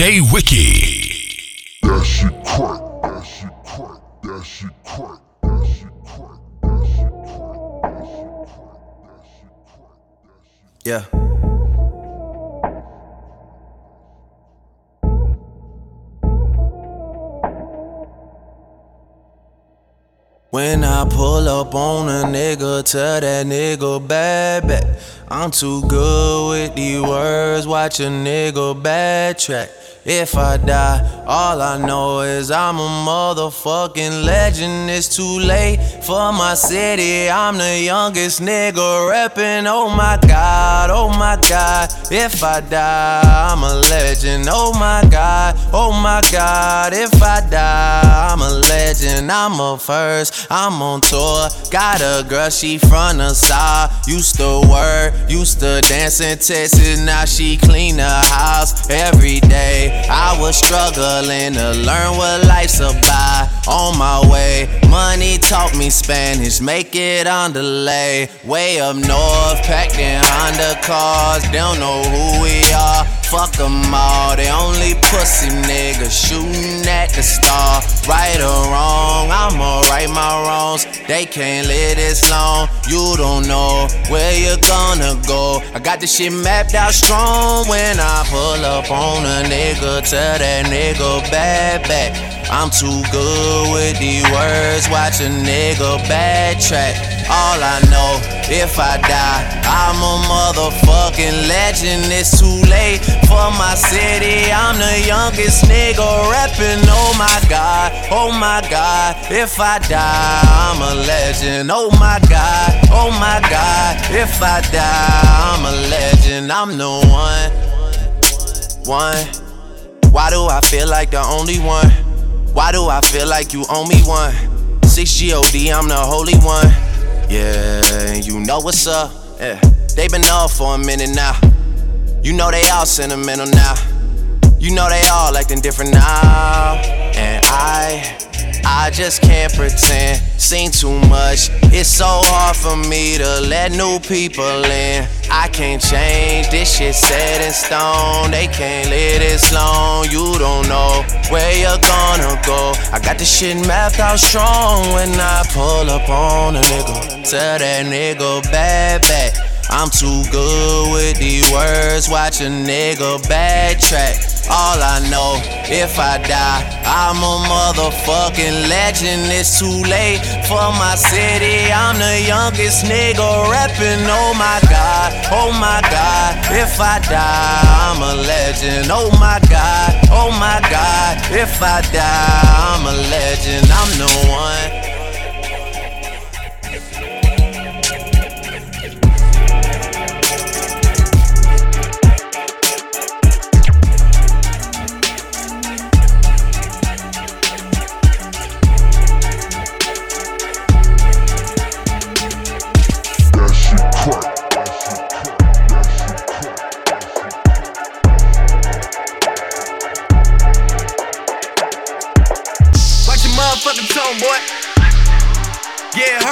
DJ Wiki. That shit crack. That shit crack. That shit crack. That. Yeah. When I pull up on a nigga, tell that nigga bad back. I'm too good with these words, watch a nigga backtrack. If I die, all I know is I'm a motherfucking legend. It's too late for my city. I'm the youngest nigga reppin'. Oh my god, oh my god. If I die, I'm a legend. Oh my god, oh my god. If I die, I'm a legend. I'm a first, I'm on tour. Got a girl, she from the side. Used to work, used to dance in Texas. Now she clean the house every day. I was struggling to learn what life's about. On my way, money taught me Spanish, make it on delay. Way up north, packed in Honda cars, don't know who we are. Fuck them all, they only pussy niggas shooting at the star. Right or wrong, I'ma right my wrongs. They can't live this long, you don't know where you're gonna go. I got this shit mapped out strong when I pull up on a nigga, tell that nigga bad back. I'm too good with these words, watch a nigga backtrack. All I know, if I die, I'm a motherfucking legend. It's too late for my city. I'm the youngest nigga rapping. Oh my god, oh my god. If I die, I'm a legend. Oh my god, oh my god. If I die, I'm a legend. I'm the one, one. Why do I feel like the only one? Why do I feel like you owe me one? 6 God, I'm the holy one. Yeah, you know what's up. Yeah, they been off for a minute now. You know they all sentimental now. You know they all acting different now. And I, I just can't pretend. Seen too much. It's so hard for me to let new people in. I can't change. This shit set in stone. They can't live this long. You don't know where you're gonna go. I got this shit mapped out strong when I pull up on a nigga. Tell that nigga bad back. I'm too good with these words, watch a nigga backtrack. All I know, if I die, I'm a motherfucking legend. It's too late for my city. I'm the youngest nigga rapping. Oh my god, oh my god. If I die, I'm a legend. Oh my god, oh my god. If I die, I'm a legend. I'm the one.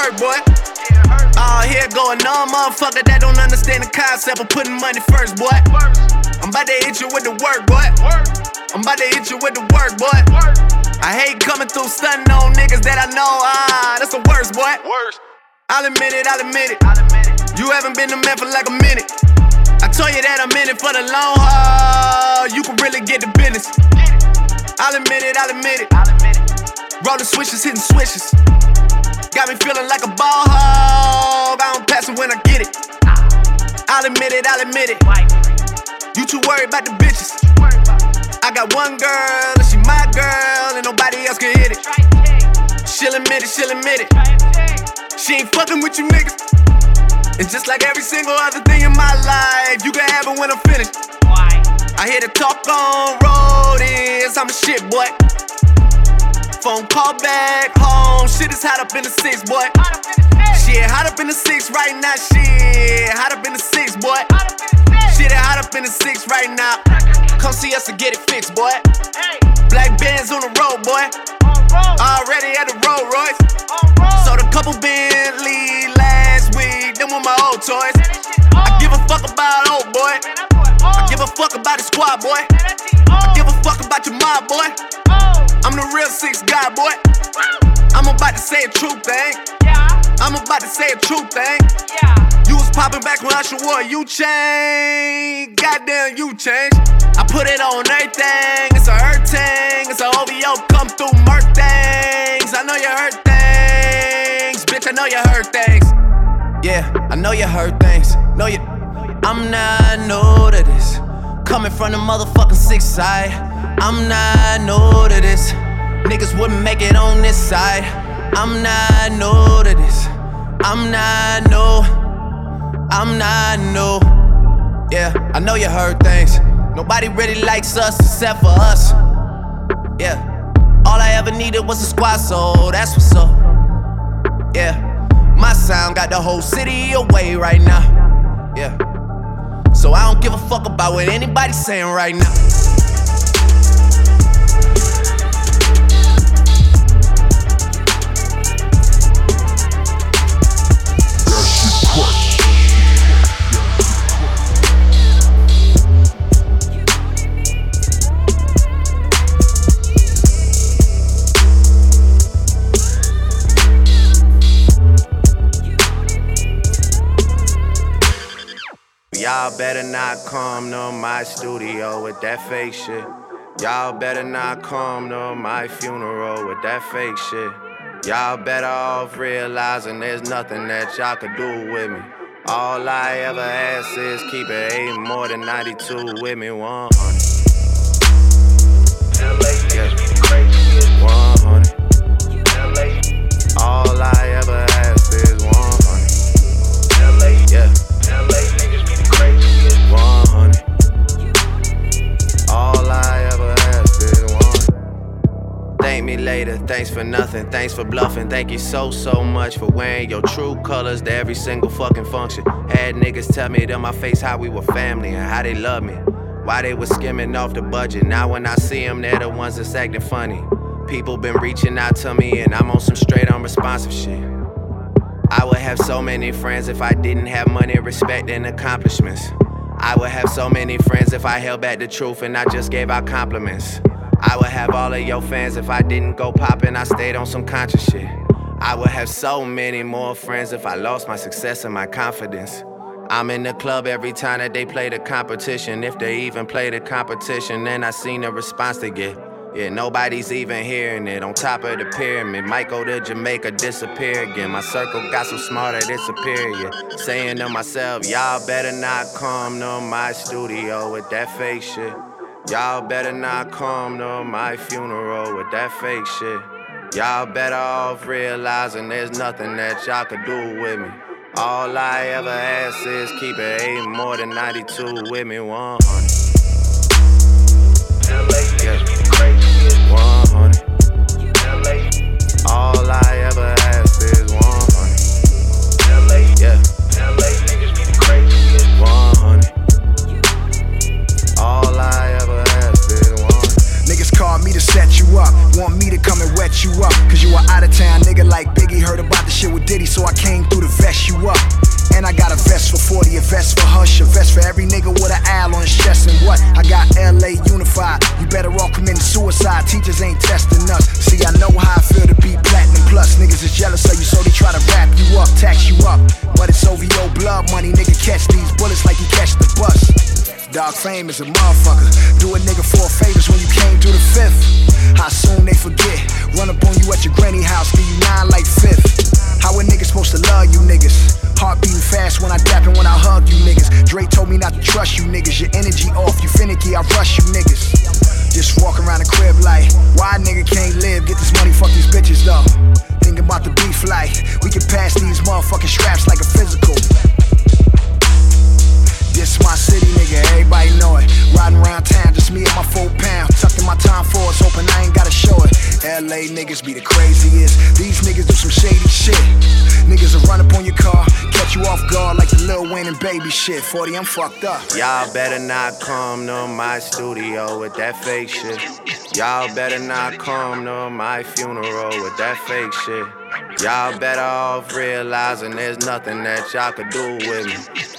Hurt, boy. All here going on, motherfucker that don't understand the concept of putting money first, boy. I'm about to hit you with the work, boy. I'm about to hit you with the work, boy. I hate coming through stunting on niggas that I know. Ah, that's the worst, boy. I'll admit it, I'll admit it. You haven't been a man for like a minute. I told you that I'm in it for the long haul. You can really get the business. I'll admit it, I'll admit it. Rolling switches, hitting switches. Got me feeling like a ball hog. I don't pass it when I get it. I'll admit it, I'll admit it. You too worried about the bitches. I got one girl, and she my girl, and nobody else can hit it. She'll admit it, she'll admit it. She ain't fucking with you niggas. And just like every single other thing in my life, you can have it when I'm finished. I hear the talk on road is I'm a shit boy. Phone call back home, shit is hot up in the six, boy. Shit hot up in the six right now, shit hot up in the six, boy. Shit hot up in the six right now. Come see us and get it fixed, boy. Black bands on the road, boy. Already at the Rolls Royce. Sold a couple Bentley last week, them were my old toys. I give a fuck about old boy. I give a fuck about the squad, boy. I give a fuck about your mob, boy. I'm the real six guy, boy. I'm about to say a true thing. I'm about to say a true thing. You was popping back when I should wore you change. Goddamn, you change. I put it on everything. It's a hurt thing. It's a OVO come through murk things. I know you hurt things. Bitch, I know you hurt things. Yeah, I know you hurt things. Know you. I'm not new to this. Coming from the motherfucking six side. I'm not new to this. Niggas wouldn't make it on this side. I'm not new to this. I'm not new. I'm not new. Yeah, I know you heard things. Nobody really likes us except for us. Yeah, all I ever needed was a squad, so that's what's up. Yeah, my sound got the whole city away right now. Yeah, so I don't give a fuck about what anybody's saying right now. Y'all better not come to my studio with that fake shit. Y'all better not come to my funeral with that fake shit. Y'all better off realizing there's nothing that y'all could do with me. All I ever ask is keep it eight more than 92 with me, 100. Yeah. 100. All I me later, thanks for nothing, thanks for bluffing. Thank you so, so much for wearing your true colors to every single fucking function. Had niggas tell me to my face how we were family and how they love me. Why they was skimming off the budget. Now when I see them, they're the ones that's acting funny. People been reaching out to me and I'm on some straight unresponsive shit. I would have so many friends if I didn't have money, respect, and accomplishments. I would have so many friends if I held back the truth and I just gave out compliments. I would have all of your fans if I didn't go poppin', I stayed on some conscious shit. I would have so many more friends if I lost my success and my confidence. I'm in the club every time that they play the competition. If they even play the competition, then I seen the response they get. Yeah, nobody's even hearing it. On top of the pyramid, might go to Jamaica, disappear again. My circle got so smart that it's superior. Saying to myself, y'all better not come to my studio with that fake shit. Y'all better not come to my funeral with that fake shit. Y'all better off realizing there's nothing that y'all could do with me. All I ever ask is keep it eight more than 92 with me, 100. Up, want me to come and wet you up. Cause you a out of town nigga like Biggie heard about the shit with Diddy, so I came through to vest you up. And I got a vest for 40, a vest for Hush, a vest for every nigga with an owl on his chest. And what? I got LA unified. You better all committing suicide. Teachers ain't testing us. See, I know how I feel to be platinum plus. Niggas is jealous of you, so they try to wrap you up, tax you up. But it's OVO blood money, nigga. Catch these bullets like you catch the bus. Dog fame is a motherfucker. Do a nigga four favors when you came through the fifth. How soon they forget? Run up on you at your granny house, give you nine like fifth. How a nigga supposed to love you niggas? Heart beating fast when I dap and when I hug you niggas. Dre told me not to trust you niggas. Your energy off, you finicky, I rush you niggas. Just walk around the crib like, why a nigga can't live? Get this money, fuck these bitches though. Thinking about the beef like, we can pass these motherfucking straps like a physical. This my city, nigga, everybody know it. Riding around town, just me and my four pound. Tucked in my time force, hoping I ain't gotta show it. LA niggas be the craziest. These niggas do some shady shit. Niggas will run up on your car, catch you off guard like the Lil Wayne and baby shit. 40, I'm fucked up. Y'all better not come to my studio with that fake shit. Y'all better not come to my funeral with that fake shit. Y'all better off realizing there's nothing that y'all could do with me.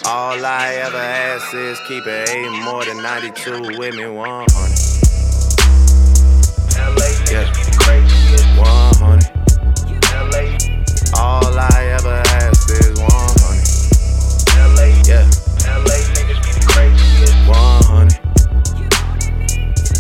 All I ever ask is keep it eight more than 92 with me, 100. Yeah, 100. All I ever ask is 100. Yeah. 100.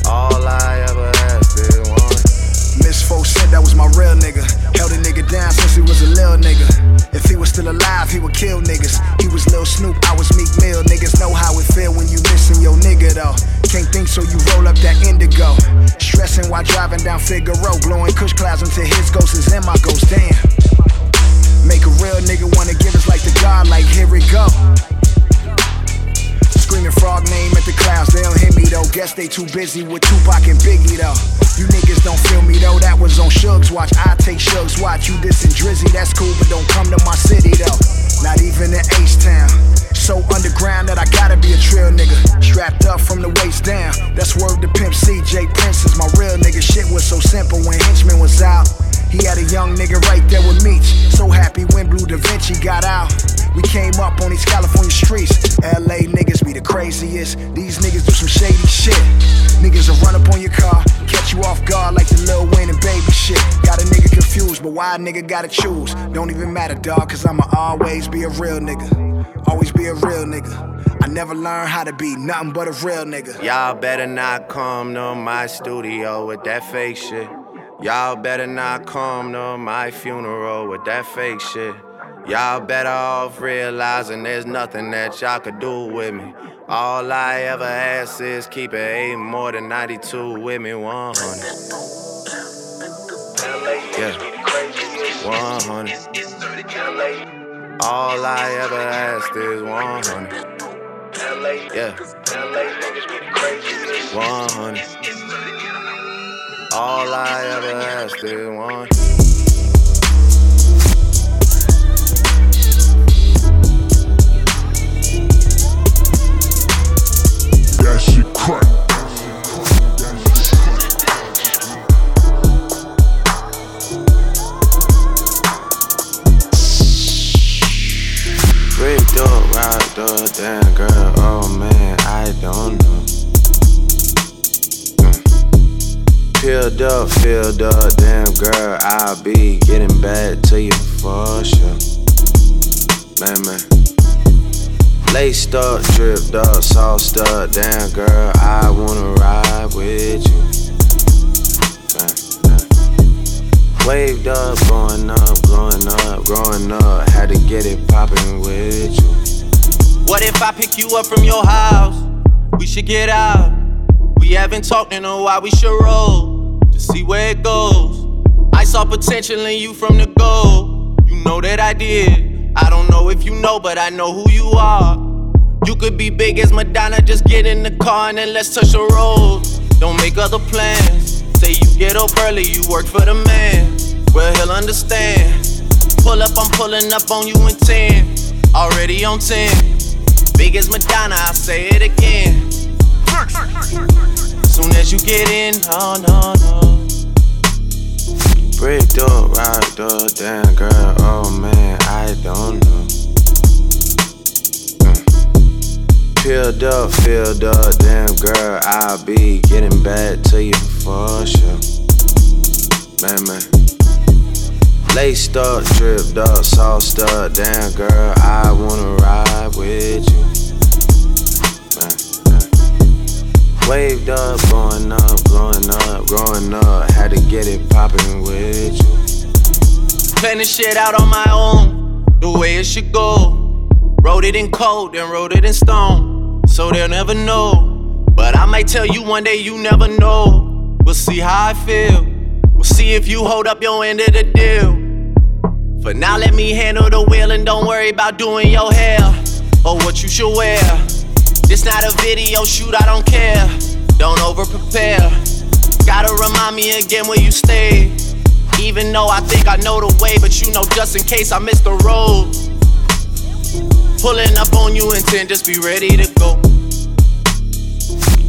All I ever ask is 100. Miss Fo said that was my real nigga. Held a nigga down since he was a little nigga. If he was still alive, he would kill niggas. He was Lil Snoop, I was Meek Mill. Niggas know how it feel when you missing your nigga though. Can't think so you roll up that indigo. Stressing while driving down Figueroa, blowing kush clouds until his ghost is in my ghost. Damn. Make a real nigga wanna give us like the God, like here we go. Screaming frog name at the clouds, they don't hear me though. Guess they too busy with Tupac and Biggie though. You niggas don't feel me though, that was on Shug's watch. I take Shug's watch. You dissing Drizzy, that's cool, but don't come to my city though. Not even in H Town. So underground that I gotta be a trail nigga. Strapped up from the waist down. That's word to Pimp C. J Prince is my real nigga. Shit was so simple when Henchman was out. He had a young nigga right there with Meech. So happy when Bleu DaVinci got out. We came up on these California streets. LA niggas be the craziest. These niggas do some shady shit. Niggas will run up on your car, catch you off guard like the Lil Wayne and baby shit. Got a nigga confused, but why a nigga gotta choose? Don't even matter, dog, cause I'ma always be a real nigga. Always be a real nigga. I never learned how to be nothing but a real nigga. Y'all better not come to my studio with that fake shit. Y'all better not come to my funeral with that fake shit. Y'all better off realizing there's nothing that y'all could do with me. All I ever ask is keep it eight more than 92 with me, 100. Yeah, 100. All I ever ask is 100. Yeah, 100. All I ever ask is 100. I pick you up from your house? We should get out. We haven't talked in a while, we should roll to see where it goes. I saw potential in you from the go. You know that I did. I don't know if you know, but I know who you are. You could be big as Madonna, just get in the car and then let's touch the road. Don't make other plans. Say you get up early, you work for the man. Well, he'll understand. Pull up, I'm pulling up on you in 10. Already on 10. Big as Madonna, I'll say it again. Soon as you get in, oh no, no. Bricked up, rocked up, damn girl, oh man, I don't know. Mm. Up, filled up, damn girl, I'll be getting back to you for sure. Man, man. Laced up, dripped up, sauced up, damn girl, I wanna ride with you. Waved up, going up, blowing up, growing up, had to get it poppin' with you. Plan this shit out on my own, the way it should go. Wrote it in code, then wrote it in stone, so they'll never know. But I might tell you one day, you never know. We'll see how I feel. We'll see if you hold up your end of the deal. For now, let me handle the wheel and don't worry about doing your hair or what you should wear. This not a video shoot, I don't care. Don't over prepare. Gotta remind me again where you stay. Even though I think I know the way, but you know, just in case I miss the road. Pulling up on you in 10, just be ready to go.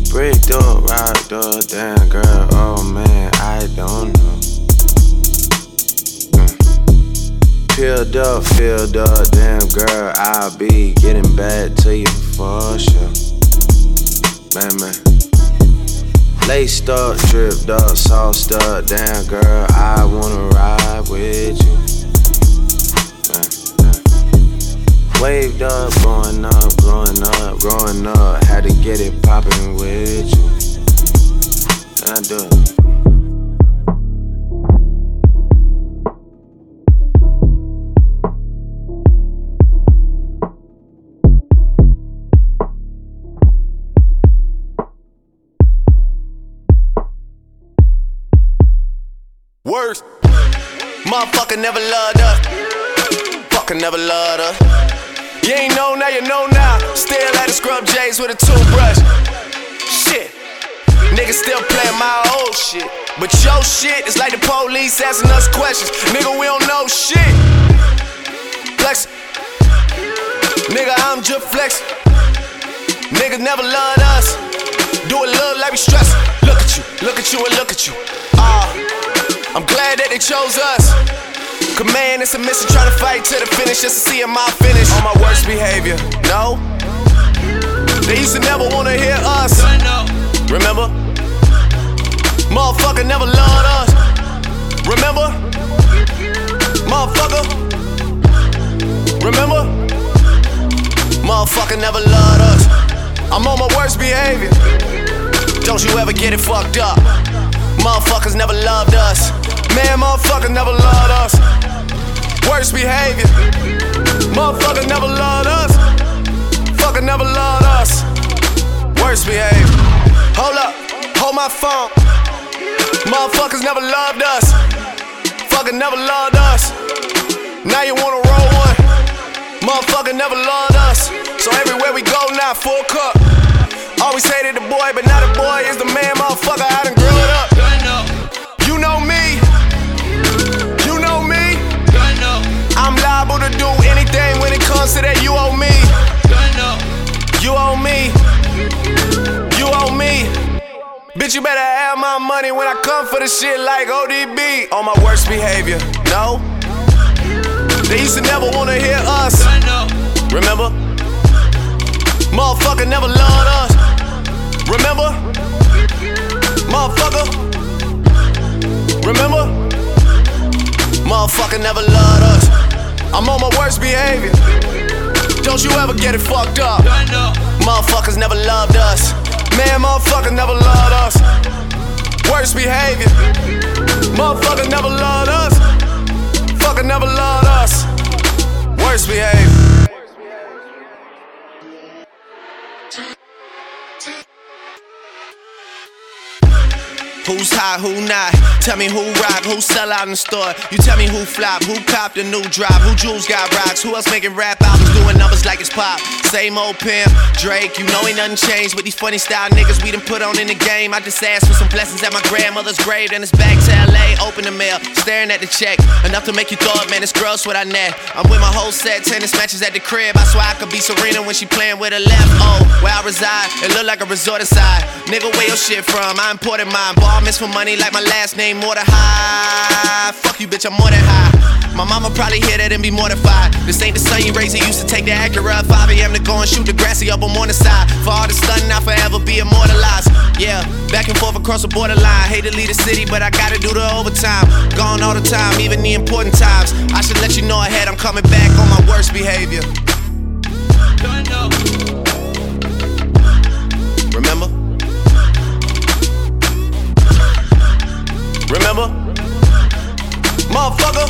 Bricked up, rocked up, damn girl, oh man, I don't know. Mm. up, filled up, damn girl, I'll be getting back to you for sure. Man, man. Laced up, dripped up, sauced up, damn girl, I wanna ride with you. Waved up, growing up, growing up, growing up, had to get it poppin' with you. And I do. Worst. Motherfucker never loved us. Fucker never loved us. You ain't know now, you know now. Still at the scrub J's with a toothbrush. Shit. Niggas still playing my old shit. But your shit is like the police asking us questions. Nigga, we don't know shit. Flex. Nigga, I'm just flex. Niggas never loved us. Do it look like we stress. Look at you, look at you, and look at you. Ah. Uh, I'm glad that they chose us. Command and submission, try to fight to the finish just to see my finish. On my worst behavior, no. They used to never wanna hear us. Remember? Motherfucker never loved us. Remember? Motherfucker. Remember? Motherfucker never loved us. I'm on my worst behavior. Don't you ever get it fucked up. Motherfuckers never loved us. Man, motherfuckers never loved us. Worst behavior. Motherfuckers never loved us. Fucker never loved us. Worst behavior. Hold up, hold my phone. Motherfuckers never loved us. Fucker never loved us. Now you wanna roll one. Motherfucker never loved us. So everywhere we go now, full cup. Always hated the boy, but now the boy is the man, motherfucker. I done grew it up. You know me. To that. You owe me. You owe me. You owe me. Bitch, you better have my money when I come for the shit like ODB. On my worst behavior. No. They used to never wanna hear us. Remember? Motherfucker never loved us. Remember? Motherfucker. Remember? Motherfucker never loved us. I'm on my worst behavior. Don't you ever get it fucked up. Motherfuckers never loved us. Man, motherfuckers never loved us. Worst behavior. Motherfuckers never loved us. Fucker never loved us. Worst behavior. Who's hot, who not? Tell me who rock, who sell out in the store. You tell me who flop, who copped a new drop, who jewels got rocks, who else making rap albums doing numbers like it's pop. Same old pimp, Drake, you know ain't nothing changed with these funny style niggas we done put on in the game. I just asked for some blessings at my grandmother's grave, then it's back to LA, open the mail, staring at the check. Enough to make you throw thought, man, it's gross what I net. I'm with my whole set, tennis matches at the crib. I swear I could be Serena when she playing with her left. Oh, where I reside, it look like a resort inside. Nigga, where your shit from? I imported mine. Miss for money like my last name, more than high. Fuck you, bitch, I'm more than high. My mama probably hear that and be mortified. This ain't the son you raised. He used to take the Acura at 5 a.m. to go and shoot the grassy up on the side. For all the stunting, I'll forever be immortalized. Yeah, back and forth across the borderline. Hate to leave the city, but I gotta do the overtime. Gone all the time, even the important times. I should let you know ahead, I'm coming back on my worst behavior. Remember? Motherfucker.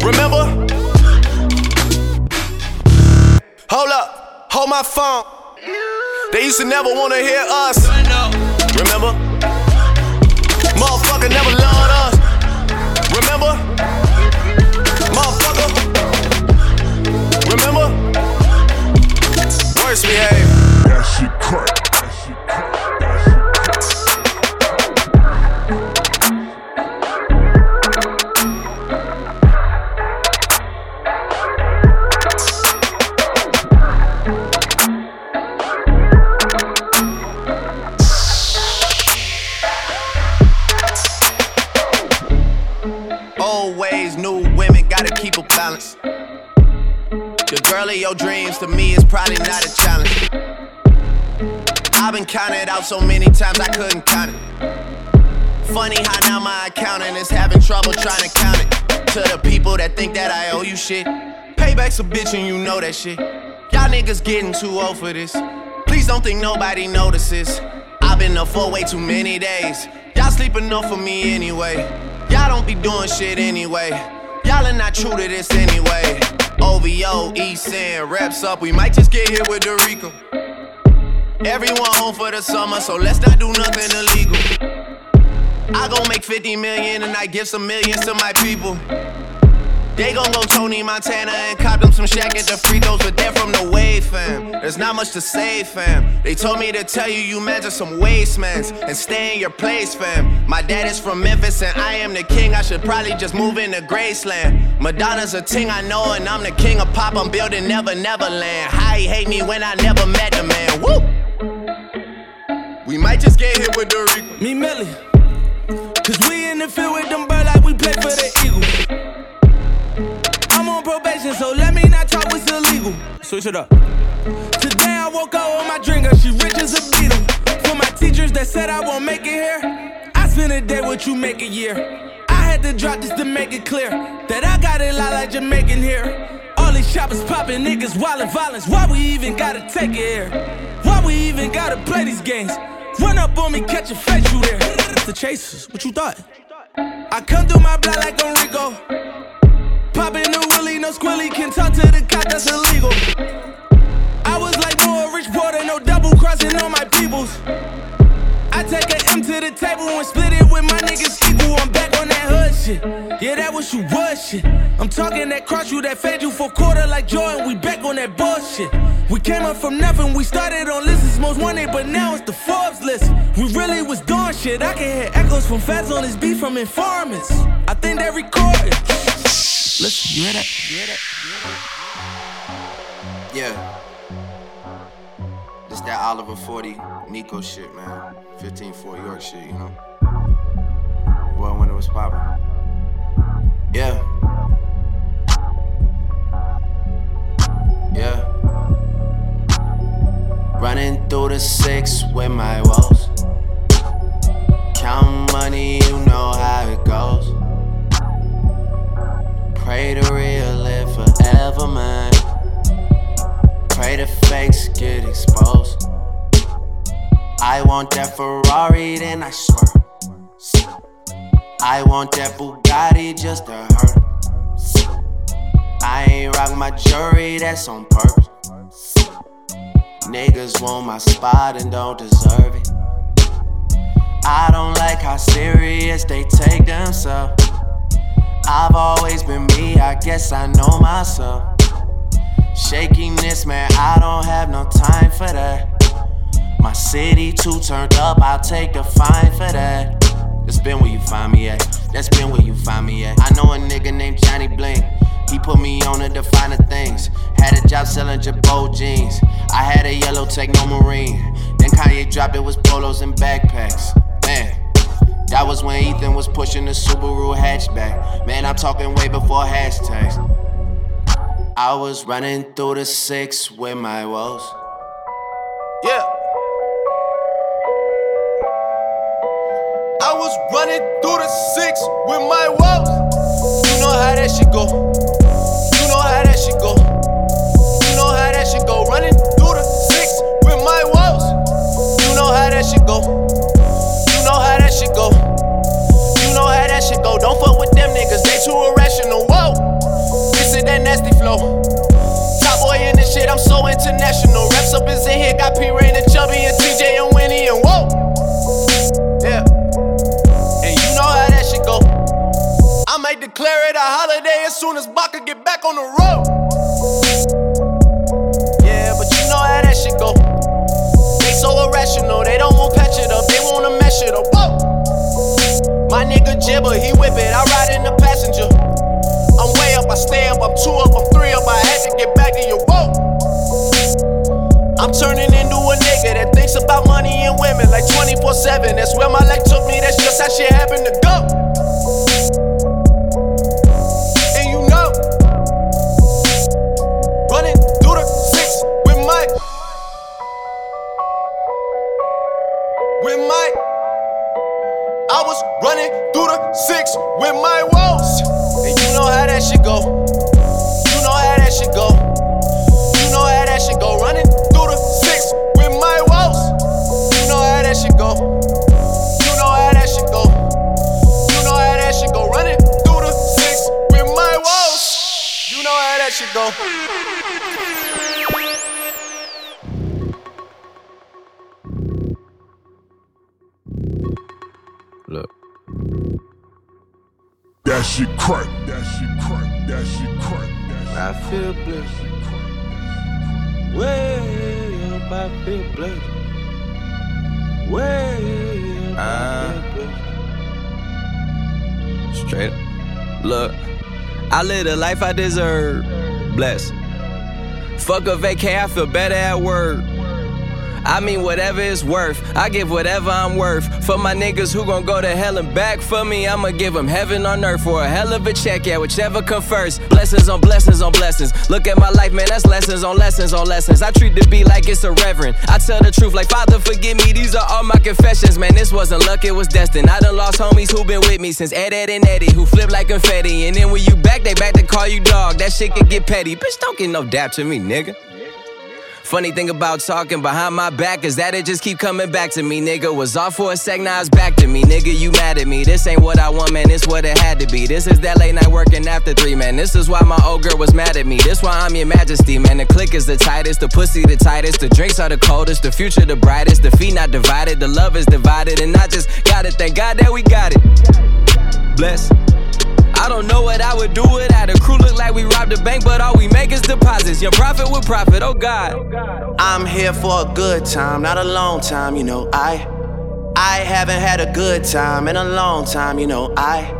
Remember? Hold up, hold my phone. They used to never wanna hear us. Remember? Motherfucker never loved us. Remember? Motherfucker. Remember? Worst behavior. That shit crack. That shit crack. Say your dreams to me is probably not a challenge. I've been counted out so many times I couldn't count it. Funny how now my accountant is having trouble trying to count it. To the people that think that I owe you shit. Payback's a bitch and you know that shit. Y'all niggas getting too old for this. Please don't think nobody notices. I've been up for way too many days. Y'all sleep enough for me anyway. Y'all don't be doing shit anyway. Y'all are not true to this anyway. OVO, East End, reps up. We might just get here with Dorico. Everyone home for the summer, so let's not do nothing illegal. I gon' make 50 million and I give some millions to my people. They gon' go Tony Montana and cop them some Shaq at the free throws, but they're from the wave, fam. There's not much to say, fam. They told me to tell you you measure some wastemans and stay in your place, fam. My dad is from Memphis and I am the king. I should probably just move into Graceland. Madonna's a ting I know, and I'm the king of pop. I'm building Never Neverland. How he hate me when I never met the man. Woo! We might just get hit with the Rico. Me Millie. Cause we in the field with them bird like we play for the Eagles. Probation, so let me not talk what's illegal. Switch it up. Today I woke up with my drinker, she rich as a Beatle. For my teachers that said I won't make it here, I spend a day what you make a year. I had to drop this to make it clear that I got it lot like Jamaican here. All these shoppers popping niggas wildin' violence. Why we even gotta take it here? Why we even gotta play these games? Run up on me, catch a face, you there. The chasers, what you thought? I come through my block like I'm Rico. Poppin' the willy, no squilly, can talk to the cop, that's illegal. I was like more rich porter, no double crossing on my peoples. I take an M to the table and split it with my niggas equal. I'm back on that hood shit. Yeah, that was you was shit. I'm talking that cross you, that fed you for quarter like Jordan. We back on that bullshit. We came up from nothing. We started on lists most wanted, but now it's the Forbes list. We really was doing shit. I can hear echoes from feds on this beat from informants. I think they recorded. Listen, you hear that? You hear that? Yeah. This that Oliver 40 Nico shit, man. 15 Fort York shit, you know? Well, when it was poppin'. Yeah. Yeah. Running through the six with my woes. Count money, you know how it goes. Pray the real live forever, man. Pray the fakes get exposed. I want that Ferrari, then I swear. I want that Bugatti just to hurt. I ain't rock my jewelry, that's on purpose. Niggas want my spot and don't deserve it. I don't like how serious they take themselves. I've always been me, I guess I know myself. Shakiness, man, I don't have no time for that. My city too turned up, I'll take the fine for that. That's been where you find me at. That's been where you find me at. I know a nigga named Johnny Bling. He put me on to the things. Had a job selling Girbaud jeans. I had a yellow techno marine. Then Kanye dropped it was polos and backpacks. Man, that was when Ethan was pushing the Subaru hatchback. Man, I'm talking way before hashtags. I was running through the six with my woes. Yeah. I was running through the six with my woes. You know how that shit go. You know how that shit go. You know how that shit go. Running through the six with my woes. You know how that shit go. Know how that shit go. You know how that shit go. Don't fuck with them niggas, they too irrational. Whoa, this is that nasty flow. Top boy in this shit, I'm so international. Reps up is in here, got P Reign and Chubby and TJ and Winnie and whoa. Yeah. And you know how that shit go. I might declare it a holiday as soon as Baka get back on the road. My nigga Jibber, he whip it, I ride in the passenger. I'm way up, I stay up, I'm two up, I'm three up, I had to get back to you. Whoa! I'm turning into a nigga that thinks about money and women like 24 7. That's where my life took me, that's just how shit happened to go. With my woes. And you know how that shit go. You know how that shit go. You know how that shit go. Running through the six with my woes. You know how that shit go. You know how that shit go. You know how that shit go. Running through the six with my woes. You know how that shit go. Look. That shit crack. That shit crack. That shit crack. I feel blessed. Way up, I feel blessed. Way up, I uh, feel blessed. Straight up. Look, I live the life I deserve. Blessed. Fuck a vacay, I feel better at work. I mean, whatever it's worth. I give whatever I'm worth. For my niggas who gon' go to hell and back for me, I'ma give them heaven on earth for a hell of a check, yeah, whichever come first. Blessings on blessings on blessings. Look at my life, man, that's lessons on lessons on lessons. I treat the beat like it's a reverend. I tell the truth, like, Father, forgive me, these are all my confessions, man. This wasn't luck, it was destined. I done lost homies who been with me since Ed, Ed, and Eddie, who flip like confetti. And then when you back, they back to call you dog. That shit can get petty. Bitch, don't get no dap to me, nigga. Funny thing about talking behind my back is that it just keep coming back to me, nigga. Was off for a sec, now it's back to me, nigga. You mad at me? This ain't what I want, man. This what it had to be. This is that late night working after three, man. This is why my old girl was mad at me. This why I'm your majesty, man. The click is the tightest, the pussy the tightest, the drinks are the coldest, the future the brightest, the feet not divided, the love is divided, and I just gotta thank God that we got it. Bless. I don't know what I would do without a crew. Look like we robbed a bank, but all we make is deposits. Young prophet with profit, oh God. I'm here for a good time, not a long time, you know. I I haven't had a good time in a long time, you know. I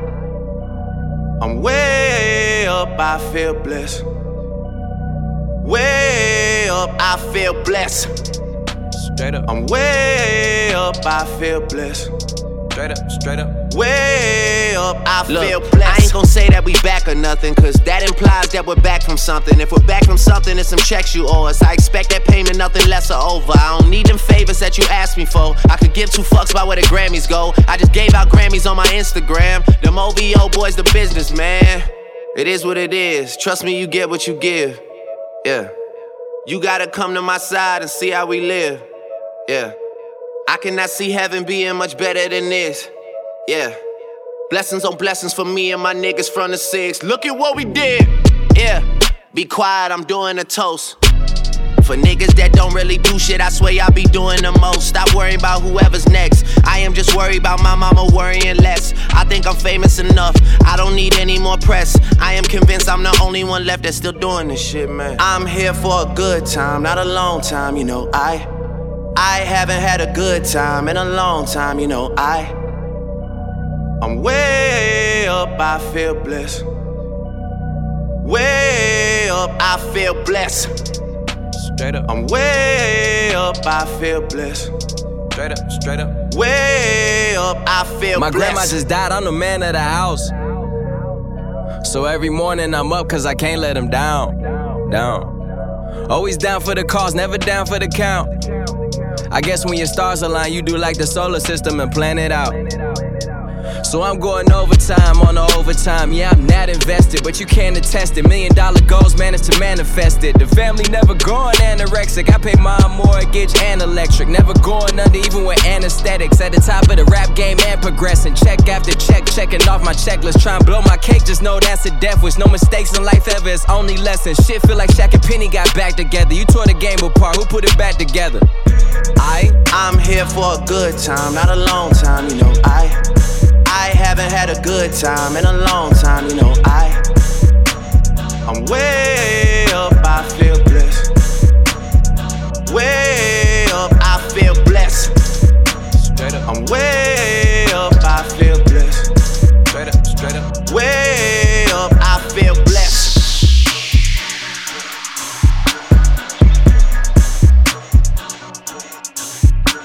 I'm way up, I feel blessed. Way up, I feel blessed. Straight up, I'm way up, I feel blessed. Straight up, straight up. Way up, I Look, feel blessed. I ain't gon' say that we back or nothing, cause that implies that we're back from something. If we're back from something, it's some checks you owe us. I expect that payment, nothing less or over. I don't need them favors that you asked me for. I could give two fucks about where the Grammys go. I just gave out Grammys on my Instagram. Them OVO boys, the business, man. It is what it is. Trust me, you get what you give. Yeah. You gotta come to my side and see how we live. Yeah. I cannot see heaven being much better than this. Yeah. Blessings on blessings for me and my niggas from the six. Look at what we did. Yeah. Be quiet, I'm doing a toast. For niggas that don't really do shit, I swear I be doing the most. Stop worrying about whoever's next. I am just worried about my mama worrying less. I think I'm famous enough. I don't need any more press. I am convinced I'm the only one left that's still doing this shit, man. I'm here for a good time, not a long time, you know. I I haven't had a good time in a long time, you know. I I'm way up, I feel blessed. Way up, I feel blessed. Straight up, I'm way up, I feel blessed. straight up, straight up. Way up, I feel My blessed. grandma just died, I'm the man of the house. So every morning I'm up cause I can't let him down. Down. Always down for the cause, never down for the count. I guess when your stars align, you do like the solar system and plan it out. So I'm going overtime on the overtime. Yeah, I'm not invested, but you can't attest it. Million dollar goals managed to manifest it. The family never going anorexic. I pay my mortgage and electric. Never going under, even with anesthetics. At the top of the rap game and progressing. Check after check, checking off my checklist. Try and blow my cake, just know that's a death wish. No mistakes in life ever, it's only lessons. Shit feel like Shaq and Penny got back together. You tore the game apart, who put it back together? I I'm here for a good time, not a long time, you know. I I haven't had a good time in a long time, you know. I I'm way up, I feel blessed. Way up, I feel blessed. straight up, I'm way up, I feel blessed. straight up, straight up. Way up, I feel blessed.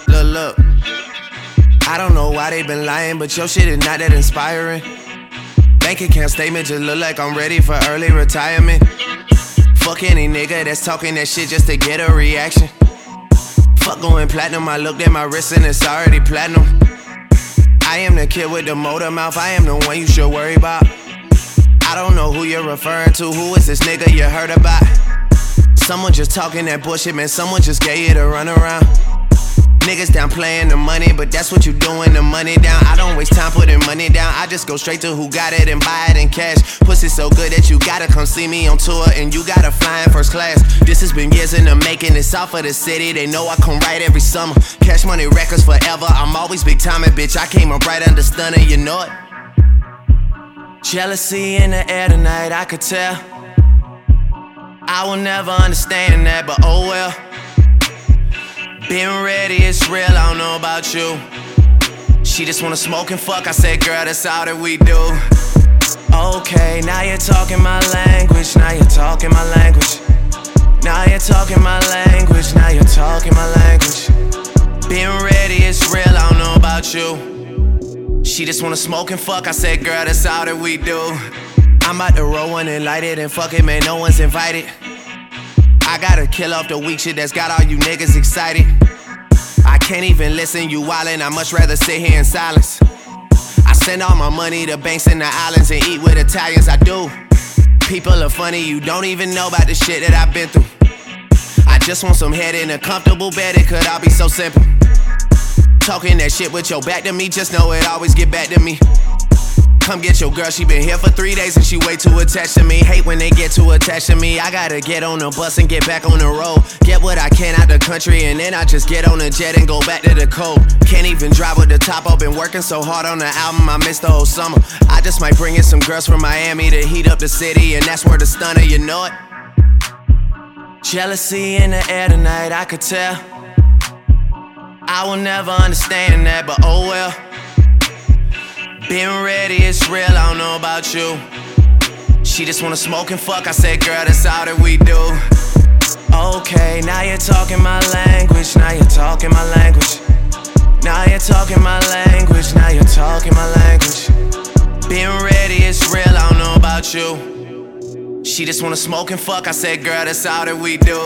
Look, look. I don't know why they been lying, but your shit is not that inspiring. Bank account statement just look like I'm ready for early retirement. Fuck any nigga that's talking that shit just to get a reaction. Fuck going platinum, I looked at my wrist and it's already platinum. I am the kid with the motor mouth, I am the one you should worry about. I don't know who you're referring to, who is this nigga you heard about? Someone just talking that bullshit, man, someone just gave you the runaround. Niggas down playing the money, but that's what you doing, the money down. I don't waste time putting money down. I just go straight to who got it and buy it in cash. Pussy so good that you gotta come see me on tour and you gotta fly in first class. This has been years in the making. It's off of the city. They know I come right every summer. Cash money records forever. I'm always big time and bitch. I came up right under stunner, you know it. Jealousy in the air tonight, I could tell. I will never understand that, but oh well. Been ready, it's real, I don't know about you. She just wanna smoke and fuck, I said, girl, that's all that we do. Okay, now you're talking my language, now you're talking my language. Now you're talking my language, now you're talking my language. Been ready, it's real, I don't know about you. She just wanna smoke and fuck, I said, girl, that's all that we do. I'm about to roll one and light it and fuck it, man, no one's invited. I gotta kill off the weak shit that's got all you niggas excited. I can't even listen, you wildin', I much rather sit here in silence. I send all my money to banks in the islands and eat with Italians, I do. People are funny, you don't even know about the shit that I've been through. I just want some head in a comfortable bed, it could all be so simple. Talking that shit with your back to me, just know it always get back to me. Come get your girl, she been here for three days and she way too attached to me. Hate when they get too attached to me. I gotta get on the bus and get back on the road. Get what I can out the country and then I just get on the jet and go back to the cold. Can't even drive with the top up. Been working so hard on the album, I missed the whole summer. I just might bring in some girls from Miami to heat up the city, and that's where the stunner, you know it. Jealousy in the air tonight, I could tell. I will never understand that, but oh well. Been ready, it's real, I don't know about you. She just wanna smoke and fuck, I said, girl, that's all that we do. Okay, now you're talking my language, now you're talking my language. Now you're talking my language, now you're talking my language. Been ready, it's real, I don't know about you. She just wanna smoke and fuck, I said, girl, that's all that we do.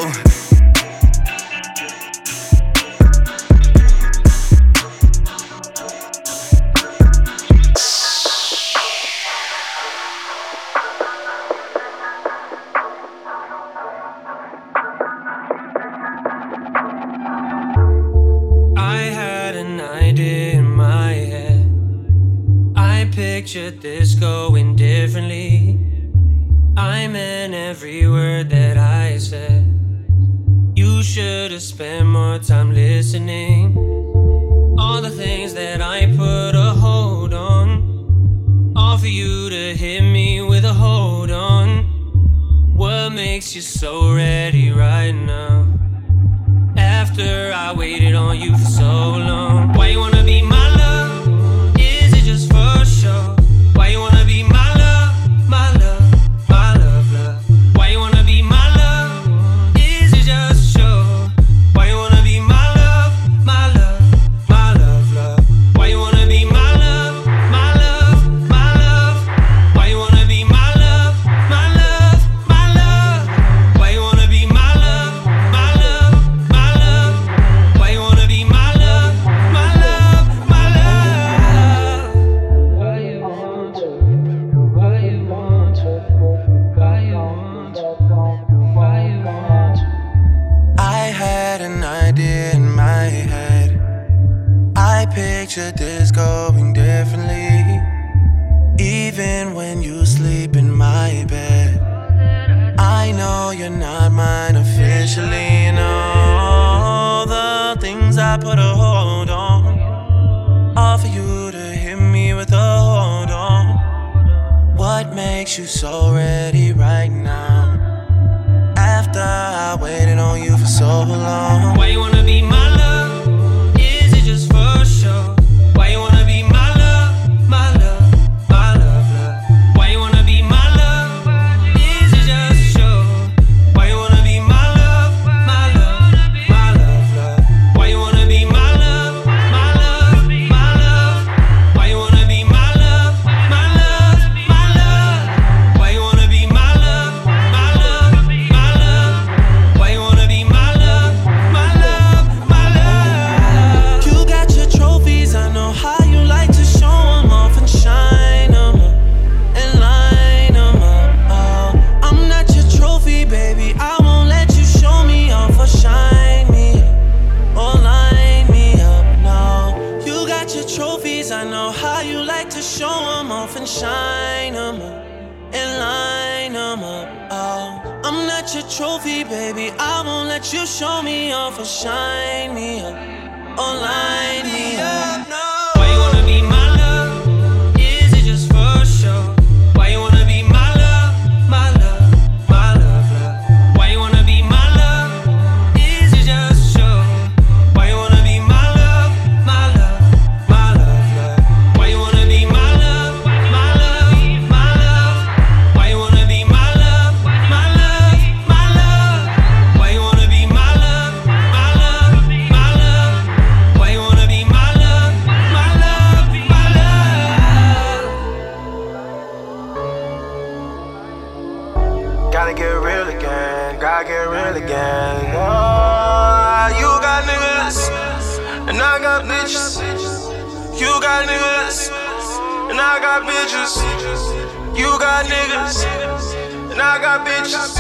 got niggas, and I got bitches.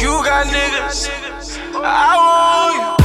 You got niggas, I want you.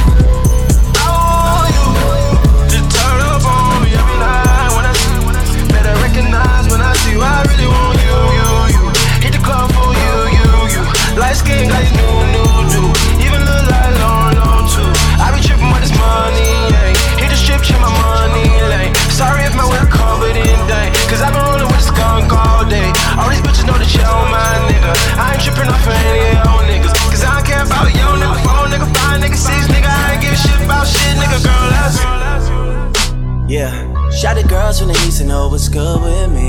tripping off of any of y'all niggas. Cause I don't care about yo nigga, phone nigga, five nigga, six nigga. I ain't give a shit about shit, nigga, girl, that's. Yeah, shout the girls from the east and know what's good with me.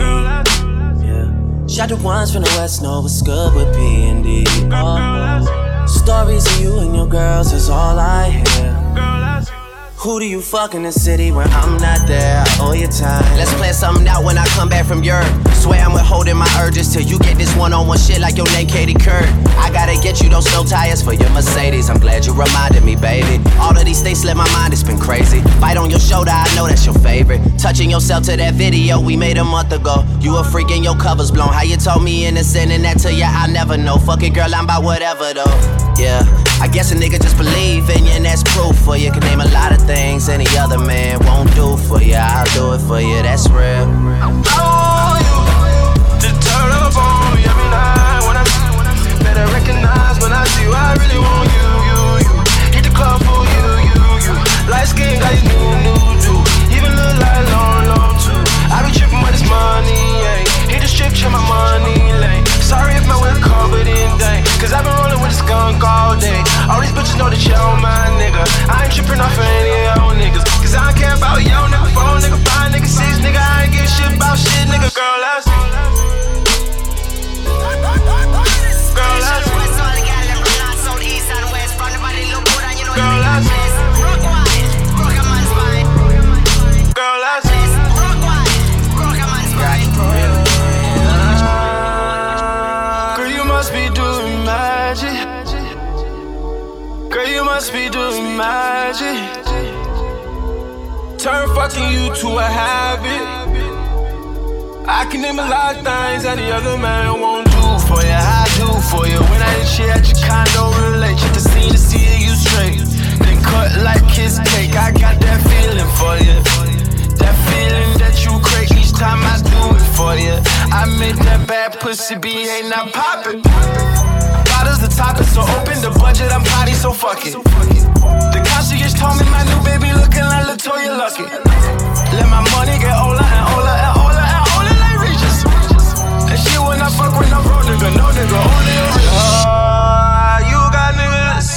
Yeah, shout the ones from the west know what's good with P and D. Oh, stories of you and your girls is all I hear fuck in the city when I'm not there. I owe you time. Let's plan something out when I come back from Europe. Swear I'm withholding my urges till you get this one on one shit like your name Katie Couric. I gotta get you those snow tires for your Mercedes. I'm glad you reminded me, baby. All of these things slip my mind, it's been crazy. Bite on your shoulder, I know that's your favorite. Touching yourself to that video we made a month ago. You a freak and your cover's blown. How you told me innocent and that to you, I never know. Fuck it, girl, I'm about whatever though. Yeah. I guess a nigga just believe in you, and that's proof for you. Can name a lot of things any other man won't do for you. I'll do it for you, that's real. I you to turn up on every night. Better recognize when I see you. I really want you, you, you. Hit the club for you, you, you. Light. Even look like long, long too. I be tripping with this money. Hit the strip, check my money lane. Sorry if my whip covered in dank. Cause I've been rolling with a skunk all day. All these bitches know that you on my nigga. I ain't tripping off of any of your niggas. Cause I don't care about yo nigga, four nigga, five nigga, six nigga. I ain't give shit about shit, nigga. Girl, let's Girl, let's Girl, let's must magic. Turn fucking you to a habit. I can name a lot of things the other man won't do for you. I do for you. When I ain't shit at your condo, relate. Check the scene to see you straight. Then cut like kiss cake. I got that feeling for you. That feeling that you crave each time I do it for you. I make that bad pussy be ain't not poppin' bottles, the topic so open. The budget, I'm potty, so fuck it. The concierge told me my new baby looking like Latoya Luckett. Let my money get older and older and older and older like Regis. And she when I fuck with no bro nigga, no nigga, only a rich. Uh, you got niggas,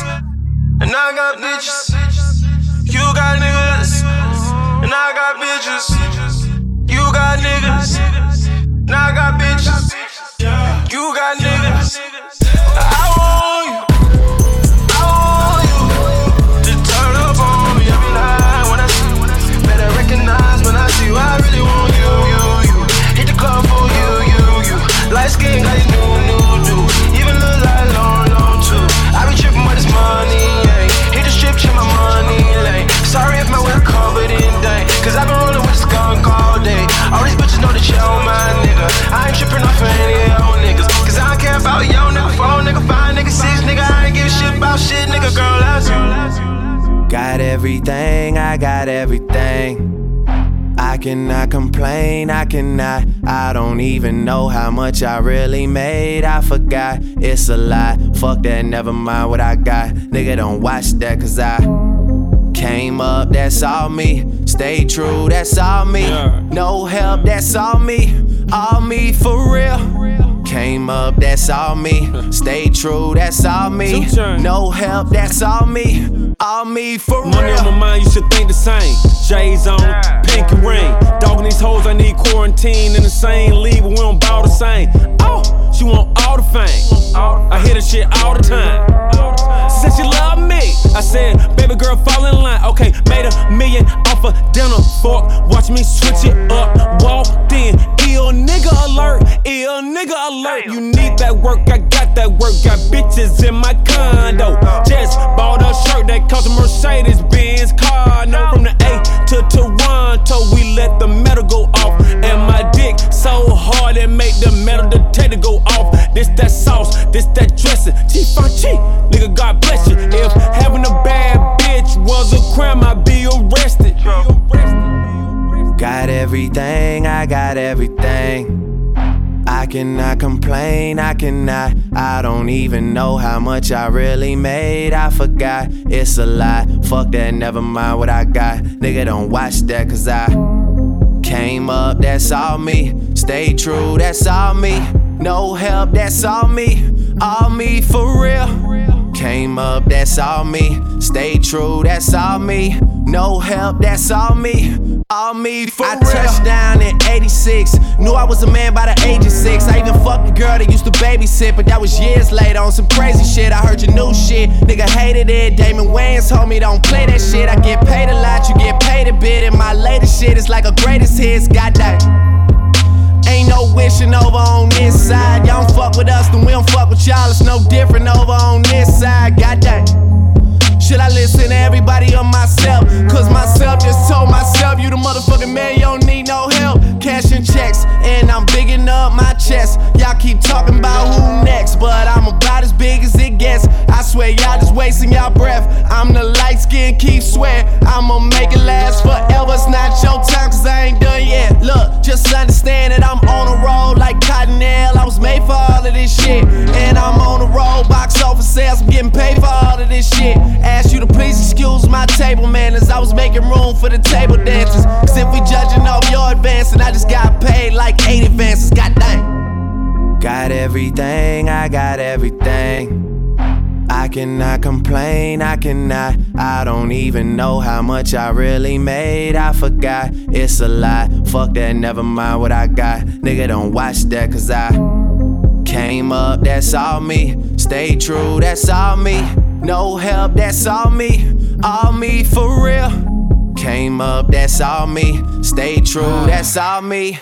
and I got bitches. You got niggas, and I got bitches. You got niggas, and I got bitches. You got niggas. Girl, you. Got everything, I got everything. I cannot complain, I cannot. I don't even know how much I really made. I forgot, it's a lie. Fuck that, never mind what I got. Nigga, don't watch that, cause I came up, that's all me. Stay true, that's all me. No help, that's all me. All me for real. Came up, that's all me. Stay true, that's all me. No help, that's all me. All me for real. Money on my mind, you should think the same. J's on, pinky ring. Dogging these hoes, I need quarantine in the same league, but we don't bow the same. Oh, she want all the fame. I hear the shit all the time. She said she love me. I said, baby girl, fall in line. Okay, made a million off a dinner fork. Watch me switch it up. Walked in, ill nigga alert, ill nigga alert. You need that work, I got that work. Got bitches in my condo. Just bought a shirt that cost a Mercedes Benz car. No, from the A to Toronto, we let the metal go off. And my dick so hard it make the metal detector go off. This that sauce, this that dressing. T-F-G, nigga, God bless you. If having a bad bitch was a crime, I'd be arrested. Got everything, I got everything. I cannot complain, I cannot. I don't even know how much I really made. I forgot, it's a lie. Fuck that, never mind what I got. Nigga, don't watch that, cause I came up, that's all me. Stay true, that's all me. No help, that's all me. All me for real. Came up, that's all me. Stay true, that's all me. No help, that's all me. All me for I real. touched down in 86. Knew I was a man by the age of six. I even fucked a girl that used to babysit, but that was years later on some crazy shit. I heard your new shit. Nigga hated it. Damon Wayans told me don't play that shit. I get paid a lot, you get paid a bit. And my latest shit is like a greatest hits. Goddamn. Ain't no wishing over on this side. Y'all don't fuck with us, then we don't fuck with y'all. It's no different over on this side. Goddamn. Should I listen to everybody or myself? Cause myself just told myself, you the motherfucking man, you don't need no help. Cashing checks, and I'm bigging up my chest. Y'all keep talking about who next, but I'm about as big as it gets. I swear, y'all just wasting y'all breath. I'm the light skin, keep swear. I'ma make it last forever. It's not your time, cause I ain't done yet. Look, just understand that I'm on a roll like Cottonelle. I was made for all of this shit. And I'm on the roll, box office sales, I'm getting paid for all of this shit. Ask you to please excuse my table manners. I was making room for the table dancers. Cause if we judging off your advancing, I just got paid like eight advances. God dang. Got everything, I got everything. I cannot complain, I cannot. I don't even know how much I really made. I forgot, it's a lie. Fuck that, never mind what I got. Nigga, don't watch that, cause I came up, that's all me. Stay true, that's all me. No help, that's all me. All me for real. Came up, that's all me. Stay true, that's all me.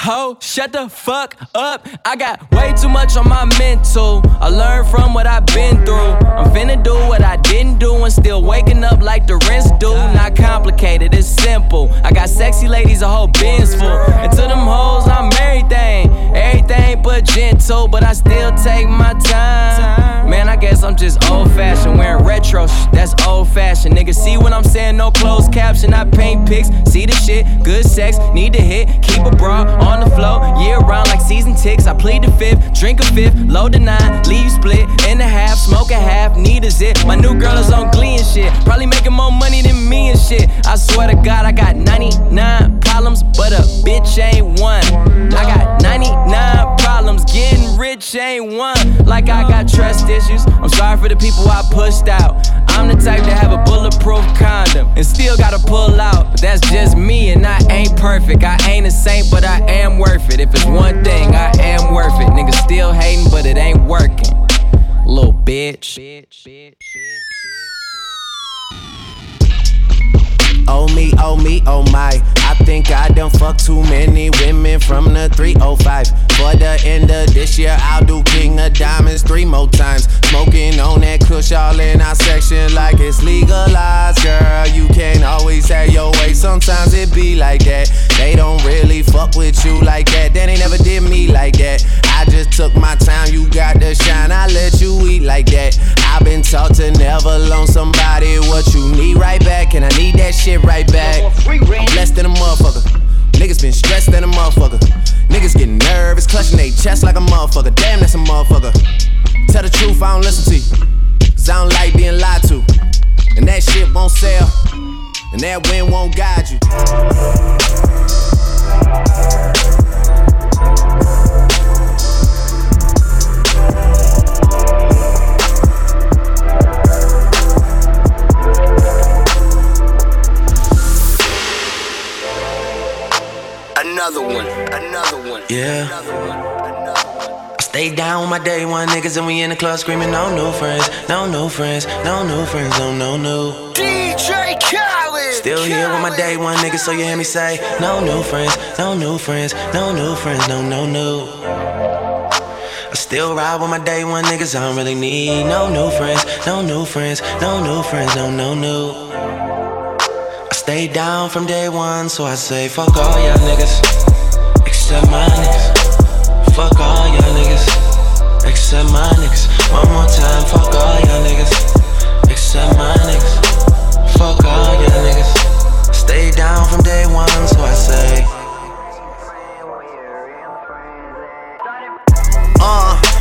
Ho, shut the fuck up. I got way too much on my mental. I learned from what I've been through. I'm finna do what I didn't do and still waking up like the rest do. Not complicated, it's simple. I got sexy ladies, a whole bin's full. And to them hoes, I'm everything. Everything but gentle, but I still take my time. Man, I guess I'm just old fashioned. Wearing retro sh- that's old fashioned. Nigga, see what I'm saying? No closed caption. I paint pics. See the shit, good sex, need to hit. Keep a bra on the floor, year round like season ticks. I plead the fifth, drink a fifth, load the nine, leave split in a half, smoke a half, need a zip. My new girl is on glee and shit, probably making more money than me and shit. I swear to God, I got 99 problems, but a bitch ain't one. I got 99 problems, getting rich ain't one. Like I got trust issues. I'm sorry for the people I pushed out. I'm the type to have a bulletproof condom and still gotta pull out. But that's just me, and I ain't perfect. I ain't a saint, but I am worth it. If it's one thing, I am worth it. Niggas still hating, but it ain't working. Little bitch. Oh me, oh me, oh my. I think I done fucked too many women from the 305. For the end of this year, I'll do King of Diamonds three more times. Smoking on that kush all in our section like it's legalized, girl. You can't always have your way, sometimes it be like that. They don't really fuck with you like that. Then they never did me like that. I just took my time, you got the shine, I let you eat like that. I've been taught to never loan somebody what you need right back, and I need that shit right back. I'm less than a motherfucker. Niggas been stressed than a motherfucker. Niggas getting nervous, clutching their chest like a motherfucker. Damn, that's a motherfucker. Tell the truth, I don't listen to you. Cause I don't like being lied to. And that shit won't sell. And that wind won't guide you. Another one, another one. Yeah. I stay down with my day one niggas and we in the club screaming no new friends, no new friends, no new friends, no no new. DJ Khaled. Still here with my day one niggas, so you hear me say no new friends, no new friends, no new friends, no no new. I still ride with my day one niggas, I don't really need no new friends, no new friends, no new friends, no no new. Stay down from day one, so I say fuck all y'all niggas, except my niggas. Fuck all y'all niggas, except my niggas. One more time, fuck all y'all niggas, except my niggas. Fuck all y'all niggas. Stay down from day one, so I say.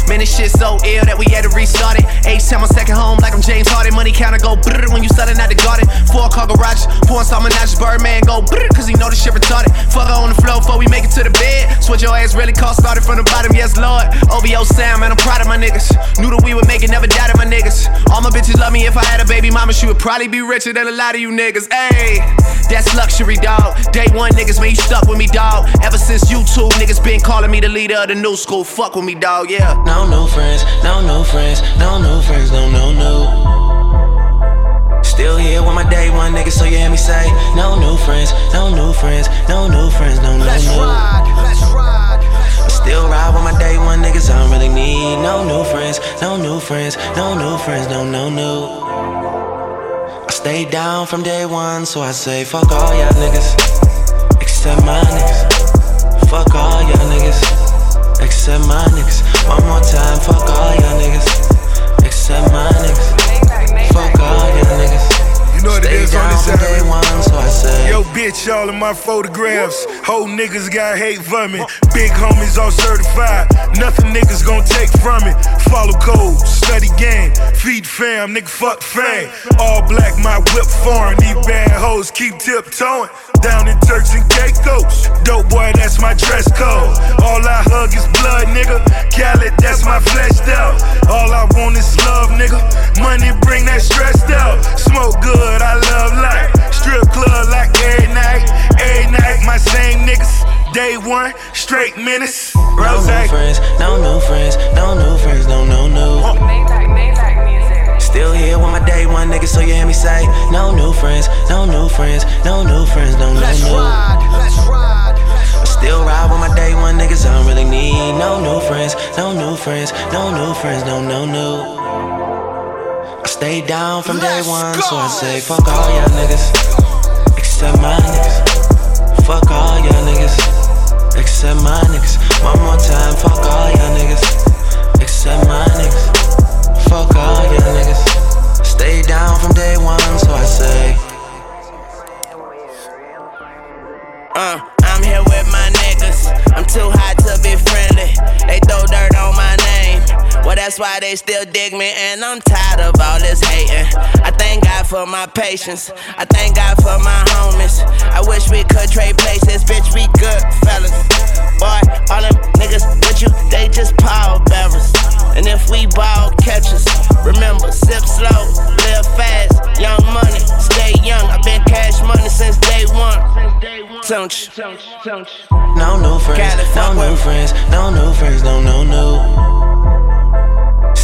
Man, this shit so ill that we had to restart it. H time on second home, like I'm James Harden. Money counter go brrr when you selling out the garden. Four car garage, pouring some menages. Birdman go brrr, cause he know the shit retarded. Fuck her on the floor before we make it to the bed. Switch your ass really cost, started from the bottom, yes, Lord. OVO Sam, man, I'm proud of my niggas. Knew that we would make it, never doubted my niggas. All my bitches love me if I had a baby mama, she would probably be richer than a lot of you niggas. Ayy, that's luxury, dog. Day one niggas, man, you stuck with me, dog. Ever since YouTube, niggas been calling me the leader of the new school. Fuck with me, dog, yeah. No new friends, no new friends, no new friends, no no new. Still here with my day one niggas, so you hear me say no new friends, no new friends, no new friends, no no Let's new. ride, let's ride. I still ride with my day one niggas, I don't really need no new friends, no new friends, no new friends, no no new. I stay down from day one, so I say fuck all y'all niggas, except my niggas. Fuck all y'all niggas, except my niggas. One more time, fuck all y'all niggas, except my niggas. Fuck all y'all niggas. You know what it is on this day one, so I say. Yo, bitch, all in my photographs. Whole niggas got hate for me. Big homies all certified. Nothing niggas gon' take from it. Follow code, study game, feed fam, nigga fuck fame. All black, my whip foreign. These bad hoes keep tiptoeing. Down in Turks and Caicos. Dope boy, that's my dress code. All I hug is blood, nigga. Khaled, that's my fleshed out. All I want is love, nigga. Money bring that stressed out. Smoke good, I love life. Strip club like every night. Every night, my same niggas. Day one, straight menace. No new friends, no new friends, no new friends, no no new. Still here with my day one niggas, so you hear me say no new friends, no new friends, no new friends, no no Let's new. ride, let's ride. I still ride with my day one niggas, I don't really need no new friends, no new friends, no new friends, no no new. I stay down from day one, so I say fuck all y'all niggas, except my niggas. Fuck all y'all niggas, except my niggas. One more time, fuck all y'all niggas, except my niggas. Fuck all y'all niggas. Stay down from day one, so I say. Uh, I'm here with my niggas. I'm too hot to be friendly. They throw dirt on my name. Well, that's why they still dig me, and I'm tired of all this hating. I thank God for my patience. I thank God for my homies. I wish we could trade places, bitch. We good fellas. Boy, all them niggas with you, they just power bearers. And if we ball catchers, remember, sip slow, live fast, young money, stay young. I've been cash money since day one. Don't you? No new friends, no new friends, no new friends, no no new.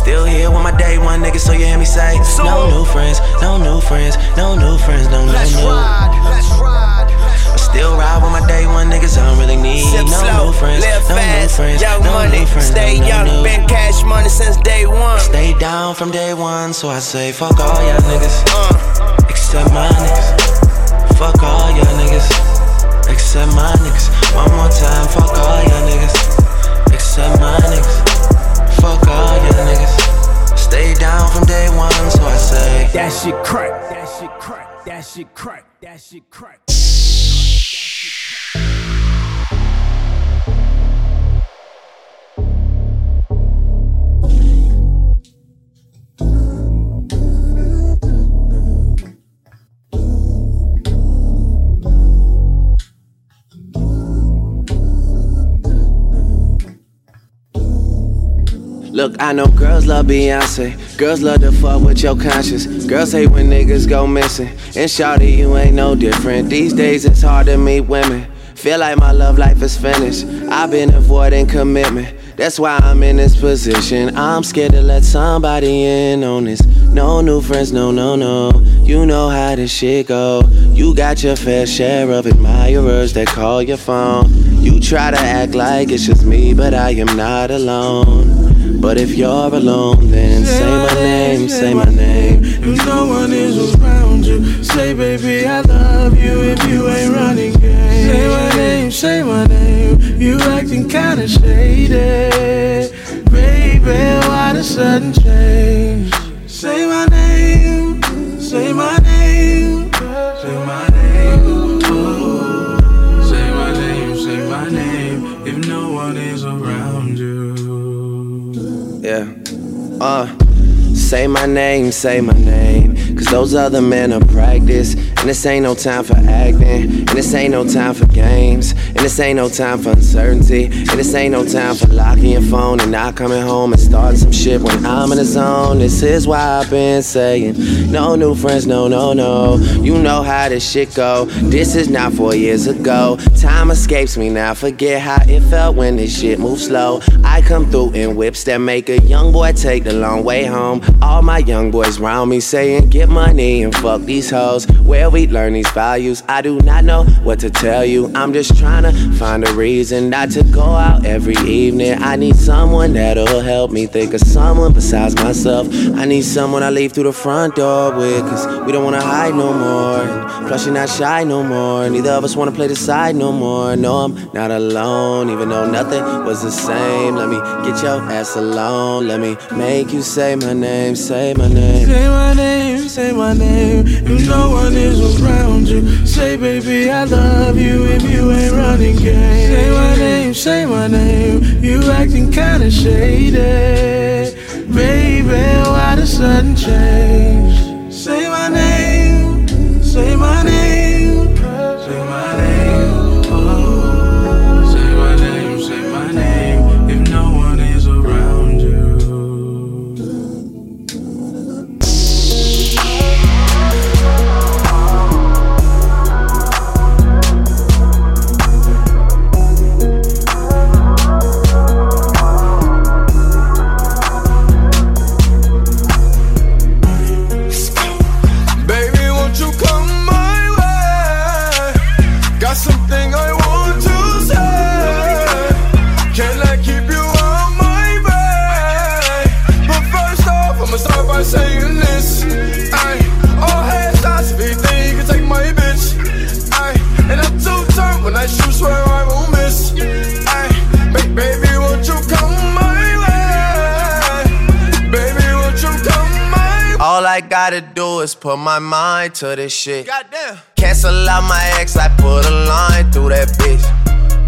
Still here with my day one niggas, so you hear me say no new friends, no new friends, no new friends, no no Let's new. ride, let's ride. I still ride with my day one niggas, I don't really need Sip no slow, new friends, live no new fast, friends, young no money, new friends, stay no young. no new. Been cash money since day one. Stay down from day one, so I say fuck all y'all niggas, Uh, except my niggas. Fuck all y'all niggas, except my niggas. One more time, fuck all y'all niggas, except my niggas. Fuck all y'all niggas. Stay down from day one, so I say. That shit crack. That shit crack. That shit crack. That shit crack. Look, I know girls love Beyonce. Girls love to fuck with your conscience. Girls hate when niggas go missing. And shawty, you ain't no different. These days it's hard to meet women. Feel like my love life is finished. I've been avoiding commitment. That's why I'm in this position. I'm scared to let somebody in on this. No new friends, no, no, no. You know how this shit go. You got your fair share of admirers that call your phone. You try to act like it's just me, but I am not alone. But if you're alone, then say my name, say my name. If no one is around you, say, baby, I love you if you ain't running game. Say my name, say my name. You acting kinda shady. Baby, why the sudden change? Say my name, say my name, Uh, say my name, say my name. Those other men are practice. And this ain't no time for acting. And this ain't no time for games. And this ain't no time for uncertainty. And this ain't no time for locking your phone and not coming home and starting some shit when I'm in the zone. This is why I've been saying no new friends, no, no, no. You know how this shit go. This is not four years ago. Time escapes me now. Forget how it felt when this shit moved slow. I come through in whips that make a young boy take the long way home. All my young boys round me saying, get money and fuck these hoes. Where we learn these values, I do not know what to tell you. I'm just trying to find a reason not to go out every evening. I need someone that'll help me think of someone besides myself. I need someone I leave through the front door with, cause we don't wanna hide no more. Plus, you're not shy no more. Neither of us wanna play the side no more. No, I'm not alone, even though nothing was the same. Let me get your ass alone. Let me make you say my name, say my name. Say my name, say my name. If no one is around you, say, baby, I love you if you ain't running game. Say my name, say my name. You acting kinda shady. Baby, why the sudden change? Gotta do is put my mind to this shit. Goddamn. Cancel out my ex, I put a line through that bitch.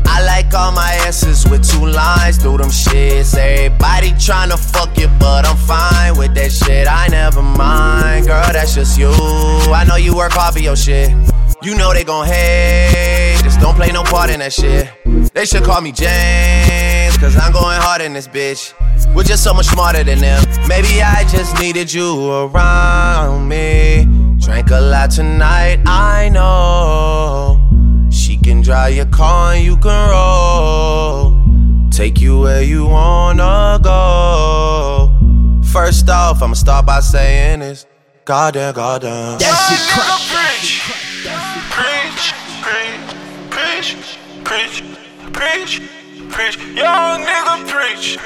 I like all my S's with two lines through them shits. Everybody tryna fuck you, but I'm fine with that shit. I never mind, girl, that's just you. I know you work hard for your shit. You know they gon' hate, just don't play no part in that shit. They should call me James, cause I'm going hard in this bitch. We're just so much smarter than them. Maybe I just needed you around me. Drank a lot tonight, I know. She can drive your car and you can roll. Take you where you wanna go. First off, I'ma start by saying this. Goddamn, goddamn. That shit crack. Preach, preach, preach, preach, preach, preach. Young nigga preach,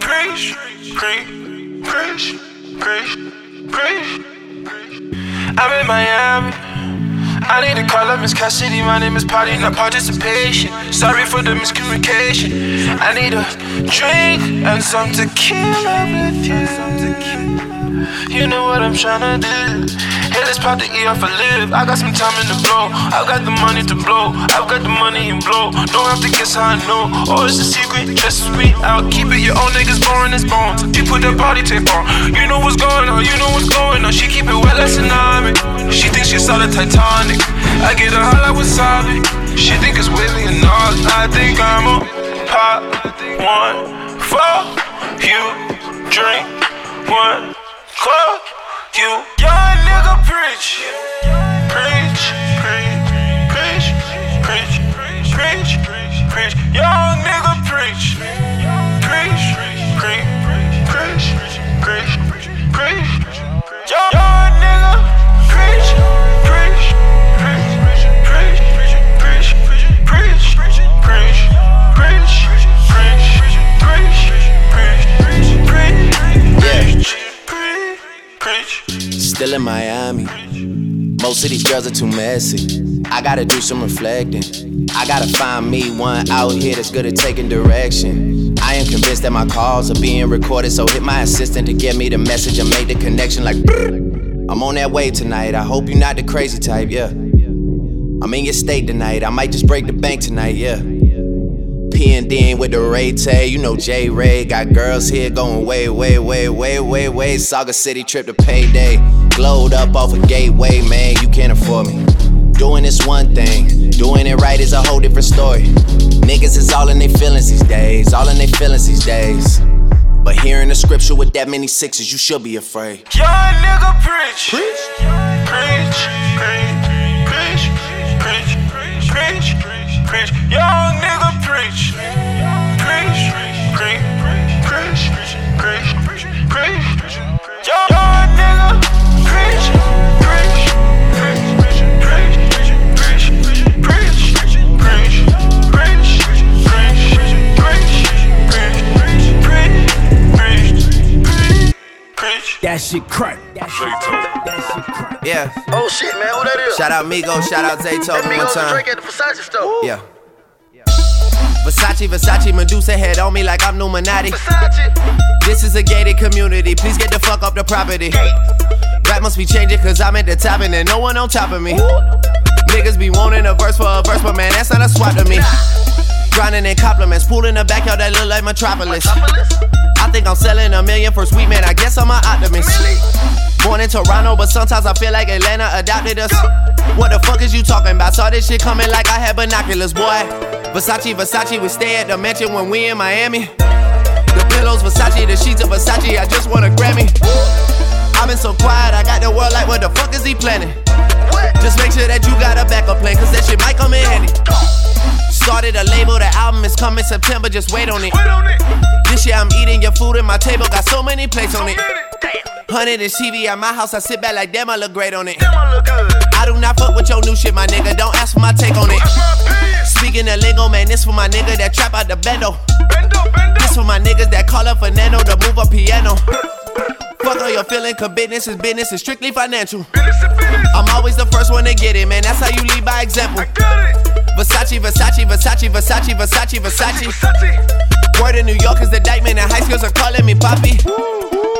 preach, preach, preach, preach, preach. I'm in Miami. I need to call up Miss Cassidy. My name is Party, not participation. Sorry for the miscommunication. I need a drink and some tequila with you. You know what I'm tryna do. Hey, let's pop the E off a live. I got some time in the blow. I've got the money to blow. I've got the money and blow. Don't have to guess how I know. Oh, it's a secret, just me. I'll keep it. Your own niggas boring as bones. You put that body tape on. You know what's going on. You know what's going on. She keep it wet like tsunami. She thinks she saw the Titanic. I get her hot like wasabi. She think it's Willie and Nas. I think I'm a pop one for you drink one cup, you. Young nigga preach, preach, preach, preach, preach, preach, preach, young nigga preach, preach, preach, preach, preach, preach, young young Still in Miami. Most of these girls are too messy. I gotta do some reflecting. I gotta find me one out here that's good at taking direction. I am convinced that my calls are being recorded, so hit my assistant to get me the message and make the connection like. I'm on that wave tonight. I hope you're not the crazy type, yeah. I'm in your state tonight. I might just break the bank tonight, yeah. P and D with the Ray Tay, you know J Ray. Got girls here going way, way, way, way, way, way. Saga City trip to payday. Glowed up off a gateway, man. You can't afford me. Doing this one thing, doing it right is a whole different story. Niggas is all in their feelings these days, all in their feelings these days. But hearing the scripture with that many sixes, you should be afraid. Young nigga preach. Preach. Preach. Preach. Preach. Preach. Preach. Preach. Young nigga preach. Preach. Preach. That shit crack. Yeah. Oh shit, man, who that is? Shout out Migo, shout out Zaytoven That one Migos time. drink at the Versace store. Yeah. Versace, Versace, Medusa head on me like I'm Illuminati. This is a gated community. Please get the fuck off the property. Rap must be changing cause I'm at the top and there's no one on top of me. Niggas be wanting a verse for a verse, but man, that's not a swap to me. Grinding in compliments, pool in the backyard that look like Metropolis. I think I'm selling a million for sweet man. I guess I'm an optimist. Born in Toronto, but sometimes I feel like Atlanta adopted us. What the fuck is you talking about? Saw this shit coming like I had binoculars, boy. Versace, Versace, we stay at the mansion when we in Miami. The pillows, Versace, the sheets of Versace. I just want a Grammy. I've been so quiet, I got the world like, what the fuck is he planning? Just make sure that you got a backup plan, cause that shit might come in handy. Started a label, the album is coming September, just wait on it. This year I'm eating your food and my table got so many plates on it. Hundred inch TV at my house, I sit back like damn, I look great on it. I do not fuck with your new shit, my nigga. Don't ask for my take on it. Speaking of lingo, man, this for my nigga that trap out the bendo. This for my niggas that call up Fernando to move a piano. Fuck all your feeling, cause business is business, it's strictly financial. I'm always the first one to get it, man. That's how you lead by example. Versace, Versace, Versace, Versace, Versace, Versace. Word in New York is the indictment, and high schools are calling me Poppy.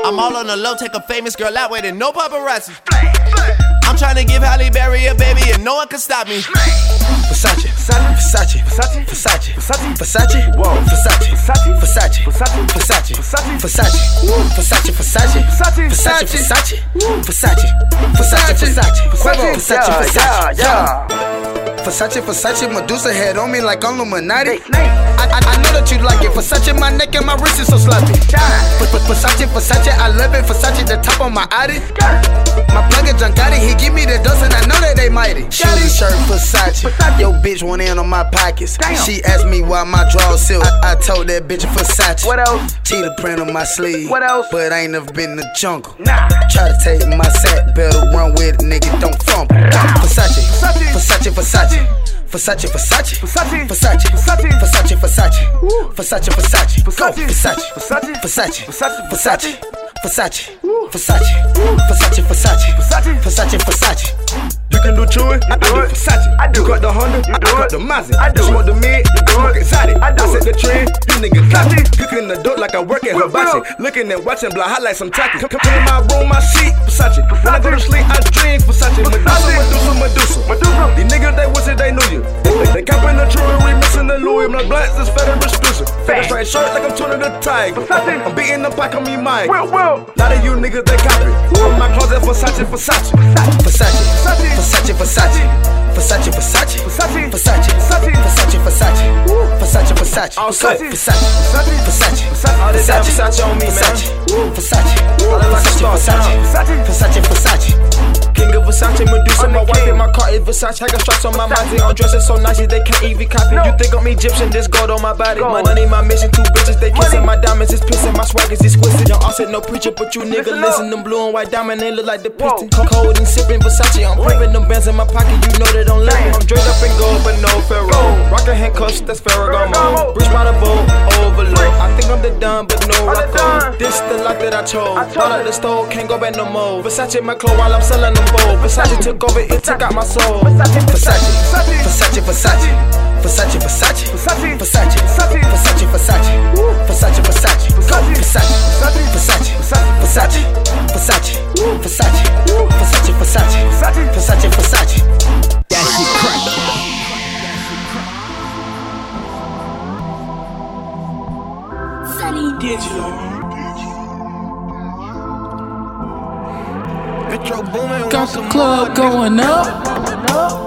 I'm all on the low, take a famous girl out with it, no paparazzi. I'm trying to give Halle Berry a baby, and no one can stop me. Versace, Versace, Versace, Versace, Versace, Versace, whoa, Versace, Versace, Versace, Versace, Versace, Versace, Versace, Versace, Versace, Versace, Versace, Versace, Versace, Versace, Versace, Versace, Versace, Versace, Medusa head on me like I'm Illuminati. I, I, I know that you like it. Versace, my neck and my wrist is so sloppy. Versace, Versace, I love it. Versace, the top of my Audi. My plug is Giancotti, he give me the and I know that they mighty. Shoes, shirt, Versace. Yo, bitch went in on my pockets. She asked me why my drawers silk. I, I told that bitch Versace. What else? Cheetah print on my sleeve. What else? But I ain't never been in the jungle. Nah. Try to take my sack, better run with it, nigga, don't fumble. Versace, Versace, Versace. Versace, Versace, Versace, Versace, Versace, Versace, Versace, Versace, Versace, go, Versace, Versace, Versace, Versace, Versace, Versace, Versace, Versace, Versace, Versace, Versace. You can do chewing, I do it. Versace, I do. Got the Honda, I got the Mazda. I do. Smoke the mid, you smoke exotic. I do. I set the trend, you niggas classy. Cooking the dope like I work at Hibachi. Looking at watching, hot like some tacky. Come, come in my room, my seat, Versace. When I go to sleep, I dream Versace. Medusa, Medusa, Medusa, Medusa. These niggas, they wish they knew you. They, they capping the jewelry, missing the Louis. My blacks is fed and exclusive. Fed straight shirt like I'm turning the tiger. I'm beating the pack on me, Mike. Well, well. Lot of you niggas, they copy. I'm in my closet, Versace, Versace. Versace, Versace, Versace, Versace, Versace. Versace, Versace. Versace, Versace. Versace, Versace. Versace, Versace. Versace, Versace. Versace, Versace Versace, Versace, Versace. Versace, Versace. Versace, Versace. Versace, Versace. King of Versace, Medusa, my wife in my car is Versace. I got straps on my body, I'm dressing so nice they can't even copy. You think I'm Egyptian, this gold on my body. My money, my mission, two bitches, they kissing. My diamonds is pissing, my swag is exquisite. Young offset, no preacher, but you nigga listen. Them blue and white diamond, they look like the piston. Cold and sipping Versace, I'm pimping them bands in my pocket, you know they don't let me. I'm draped up in gold, but no Pharaoh. Rockin' handcuffs, that's Ferragamo. Breach by the boat, overload. I think I'm the done, but no Rocco. This the life that I chose. Bought at the store, can't go back no more. Versace my clothes while I'm selling them bold. Versace took over, it took out my soul. Versace, Versace, Versace, Versace, Versace, Versace, Versace, Versace, Versace, Versace, Versace, Versace, Versace, Versace, Versace, Versace, Versace, Versace, Versace, Versace. That shit crack. Sonny Digital. Got the club going up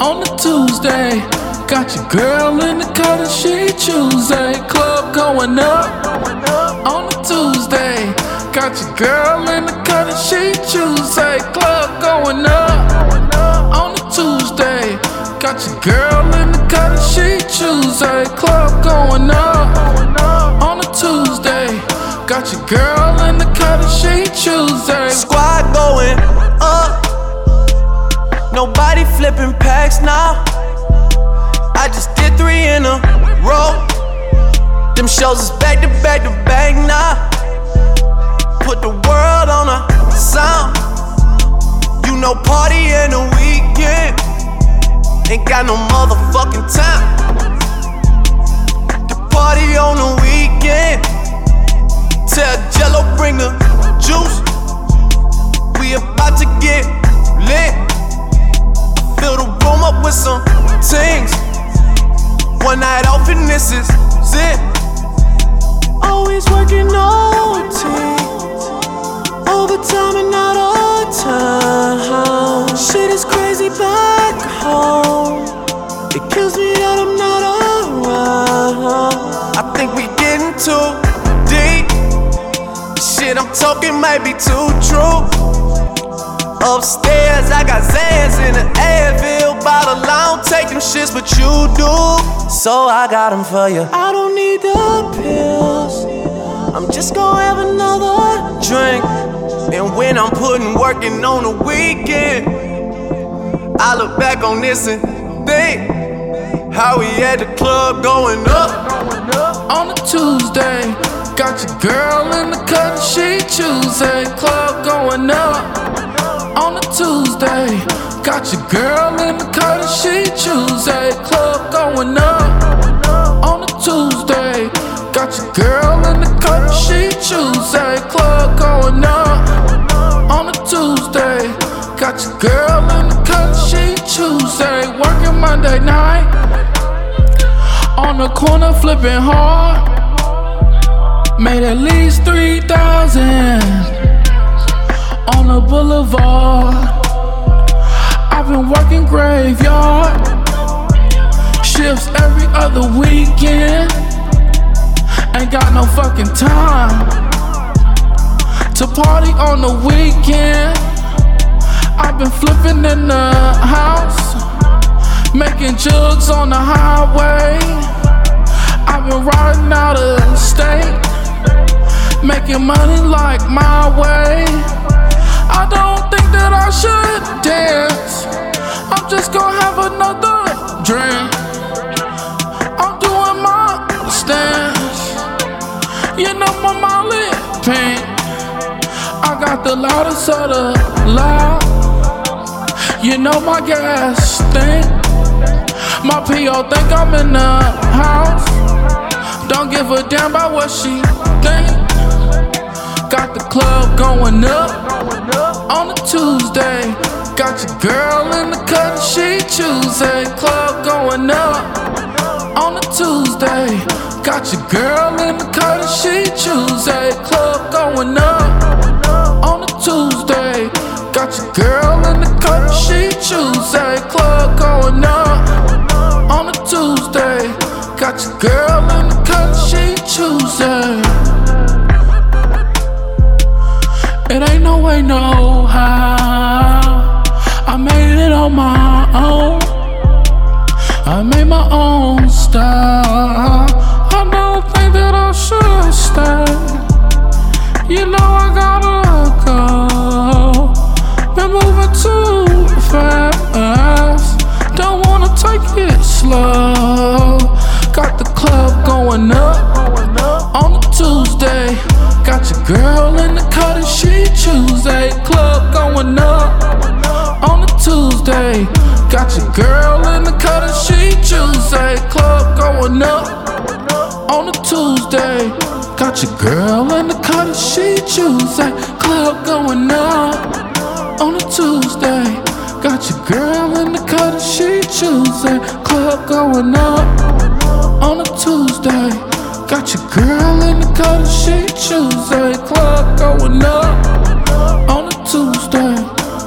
on the Tuesday. Got your girl in the cut and she Tuesday. Club going up on the Tuesday. Got your girl in the cut and she Tuesday. Club going up on the Tuesday. Got your girl in the cut and she Tuesday. Club going up on a Tuesday. Got your girl in the cut and she Tuesday. Squad going up. Nobody flipping packs now. I just did three in a row. Them shows is back to back to back now. Put the world on a sound. You know, party in the weekend. Ain't got no motherfucking time. The party on the weekend. Tell Jello bring the juice. We about to get lit. Fill the room up with some things. One night off and this is it. Always working OT. Overtime and out of town. Shit is crazy back home. It kills me that I'm not around. I think we getting too deep. The Shit I'm talking might be too true. Upstairs, I got Xans in the Advil bottle. I don't take them shits, but you do. So I got them for you. I don't need the pills. I'm just gonna have another drink. And when I'm putting working on the weekend, I look back on this and think how we at the club going up. on a Tuesday. Got your girl in the cut, she Tuesday. Club going up on a Tuesday. Got your girl in the cut, she Tuesday. Club going up on a Tuesday. Got your girl in the cut, she Tuesday. Club going up on a Tuesday. Got your girl in the cut, she Tuesday. Working Monday night on the corner flipping hard. Made at least 3,000 on the boulevard. I've been working graveyard shifts every other weekend. Ain't got no fucking time to party on the weekend. I've been flipping in the house, making jugs on the highway. I've been riding out of state, making money like my way. I don't think that I should dance. I'm just gonna have another drink. I'm doing my stance. You know my Molly pink. I got the loudest of the loud. You know my gas stink. My PO think I'm in the house. Don't give a damn about what she think. Got the club going up on a Tuesday. Got your girl in the cut, she Tuesday. Club going up on a Tuesday. Got your girl in the cut, she Tuesday. Club going up on a Tuesday. Got your girl in the cut, she Tuesday. Club going up on a Tuesday. Got your girl in the cut, it ain't no way, no how. I made it on my own. I made my own style. I don't think that I should stay. You know I gotta go. Been moving too fast. Don't wanna take it slow. Got the club going up on a Tuesday. Got your girl in the car. Tuesday. Club going up on a Tuesday. Got your girl in the cut and she Tuesday. Club going up on a Tuesday. Got your girl in the cut and she Tuesday. Club going up on a Tuesday. Got your girl in the cut and she Tuesday. Club going up on a Tuesday. Got your girl in the cut and she Tuesday. Club going up on a Tuesday.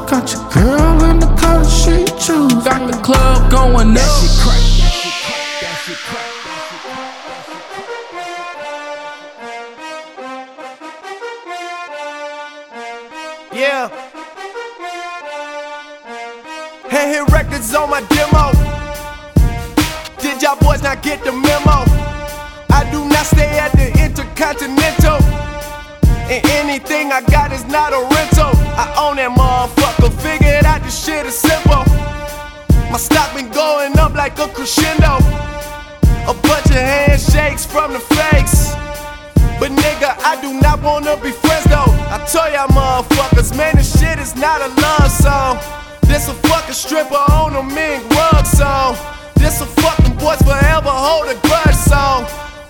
Got your girl in the cut and she Tuesday. Got the club going up. Yeah. Hand hit records on my demo. Did y'all boys not get the memo? I do not stay at the Intercontinental. And anything I got is not a rental. I own that motherfucker. Figured out this shit is simple. My stock been going up like a crescendo. A bunch of handshakes from the fakes. But nigga, I do not wanna be friends though. I tell y'all motherfuckers, man, this shit is not a love song. This a fucking stripper on a mink rug song. This a fucking boys forever hold a grudge song.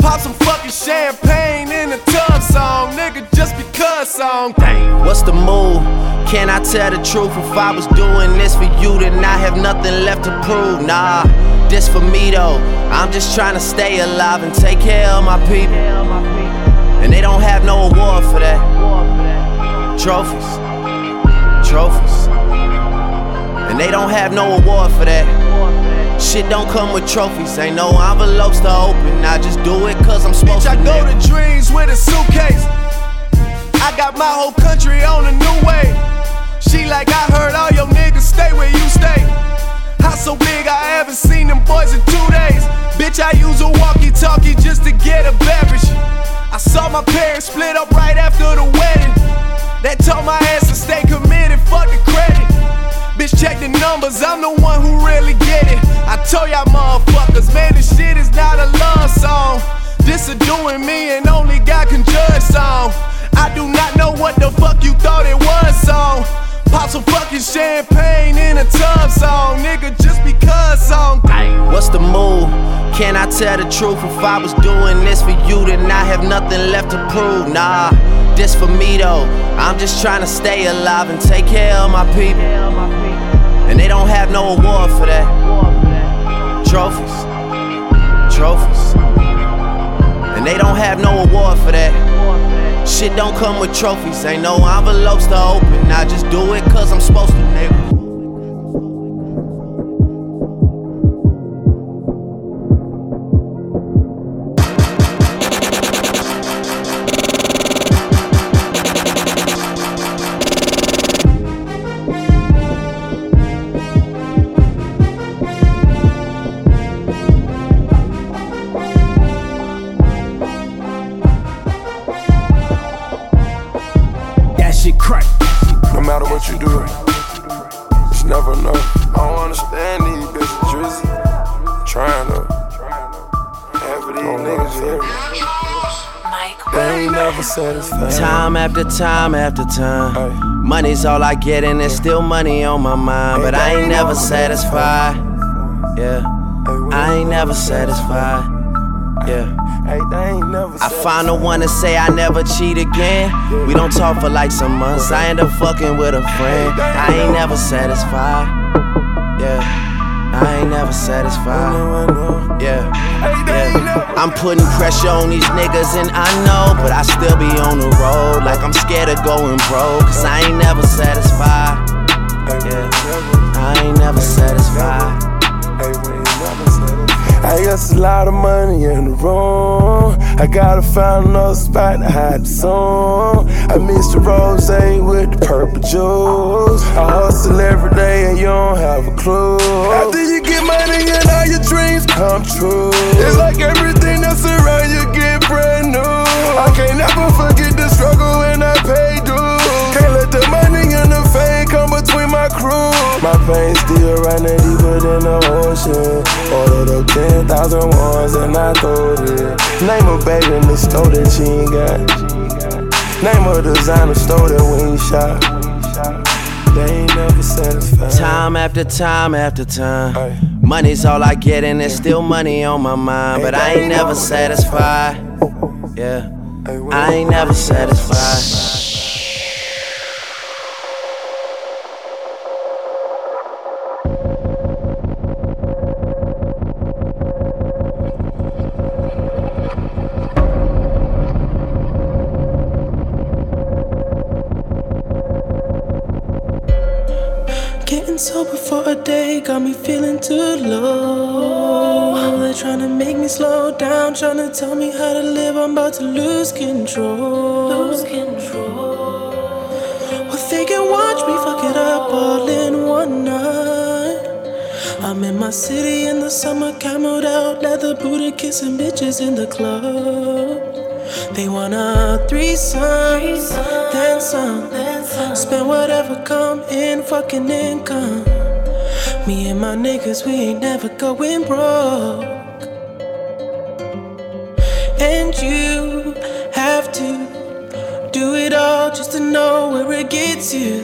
Pop some fucking champagne in the tub song, nigga, just because song. Dang. What's the move? Can I tell the truth? If I was doing this for you, then I have nothing left to prove. Nah, this for me though. I'm just trying to stay alive and take care of my people. And they don't have no award for that. Trophies, trophies. And they don't have no award for that. Shit don't come with trophies, ain't no envelopes to open. I just do it cause I'm supposed Bitch, I go to dreams with a suitcase. I got my whole country on a new way. She like, I heard all your niggas stay where you stay. House so big, I haven't seen them boys in two days. Bitch, I use a walkie talkie just to get a beverage. I saw my parents split up right after the wedding. That told my ass to stay committed, fuck the credit. Bitch, check the numbers, I'm the one who really get it. I told y'all motherfuckers, man, this shit is not a love song. This a doing me and only God can judge song. I do not know what the fuck you thought it was song. Pop some fucking champagne in a tub song, nigga, just because song. What's the move? Can I tell the truth? If I was doing this for you, then I have nothing left to prove. Nah, this for me though. I'm just trying to stay alive and take care of my people. And they don't have no award for that. Trophies, trophies. And they don't have no award for that. Shit don't come with trophies, ain't no envelopes to open. I just do it cause I'm supposed to, nigga. Time after time. Money's all I get, and there's still money on my mind. But I ain't never satisfied. Yeah. I ain't never satisfied. Yeah. I find the one to say I never cheat again. We don't talk for like some months. I end up fucking with a friend. I ain't never satisfied. Yeah. I ain't never satisfied. Yeah. Yeah. I'm putting pressure on these niggas and I know, but I still be on the road like I'm scared of going broke. Cause I ain't never satisfied. Yeah. I ain't never satisfied. I guess a lot of money in the room. I gotta find another spot to hide the song. I miss the rose with the purple juice. I hustle every day and you don't have a clue. After you get money and all your dreams come true, it's like everything that's around you get brand new. I can't never forget crew. My pain still running deeper than the ocean. Ordered up 10,000 ones and I throw it. Name a baby in the store that she ain't got. Name a designer store that we ain't shop. They ain't never satisfied. Time after time after time. Money's all I get, and there's still money on my mind. But I ain't never satisfied. Yeah. I ain't never satisfied. To lose control. Lose control. Well, they can watch me fuck it up all in one night. I'm in my city in the summer, camoed out, leather booted, kissing bitches in the club. They wanna a threesome, then some. Spend whatever come in, fucking income. Me and my niggas, we ain't never going broke. It gets you.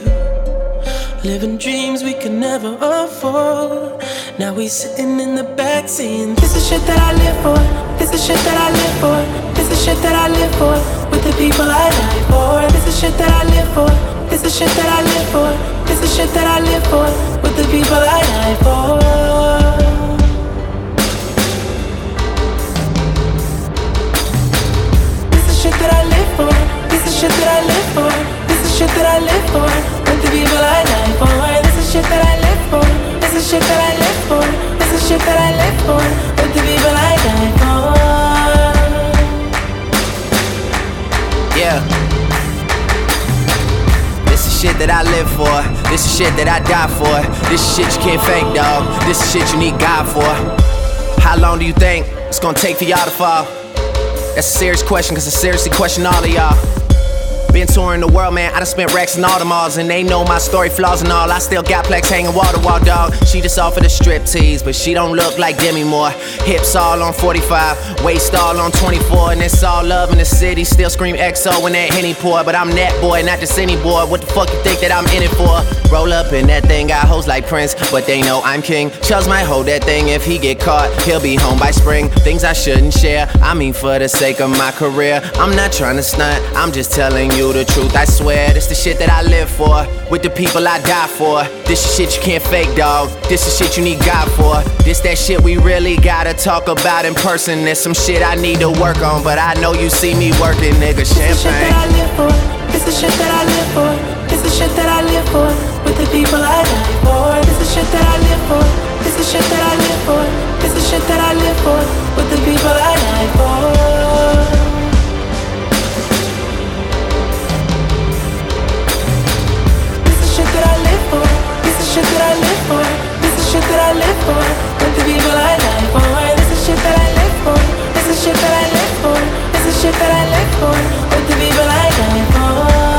Living dreams we could never afford. Now we sitting in the back saying, This is shit that I live for. This is shit that I live for. This is shit that I live for. With the people I die for. This is shit that I live for. This is shit that I live for. This is shit that I live for. Is shit that I live for. This is shit that I live for. With the people I die for. Yeah. This is shit that I live for. This is shit that I die for. This is shit you can't fake, dog. This is shit you need God for. How long do you think it's gonna take for y'all to fall? That's a serious question, cause I seriously question all of y'all. Been touring the world, man. I done spent racks in all the malls, and they know my story, flaws and all. I still got plex hanging wall to wall, dog. She just offered a strip tease, but she don't look like Demi Moore. Hips all on 45, waist all on 24, and it's all love in the city. Still scream XO when that Henny pour, but I'm that boy, not just any boy. What the fuck you think that I'm in it for? Roll up in that thing, got hoes like Prince, but they know I'm king. Chubbs might hold that thing if he get caught. He'll be home by spring. Things I shouldn't share. I mean, for the sake of my career, I'm not trying to stunt. I'm just telling you the truth. I swear, this the shit that I live for. With the people I die for. This is shit you can't fake, dog. This is shit you need God for. This that shit we really gotta talk about in person. There's some shit I need to work on, but I know you see me working, nigga. Champagne. This is shit that I live for. This is shit that I live for. With the people I die for. This is shit that I live for. This is shit that I live for. This is shit that I live for. With the people I die for. Shit that I live for. This is shit that I live for. With the people I die for. This is shit that I live for. This is shit that I live for. This is shit that I live for. With the people I die for.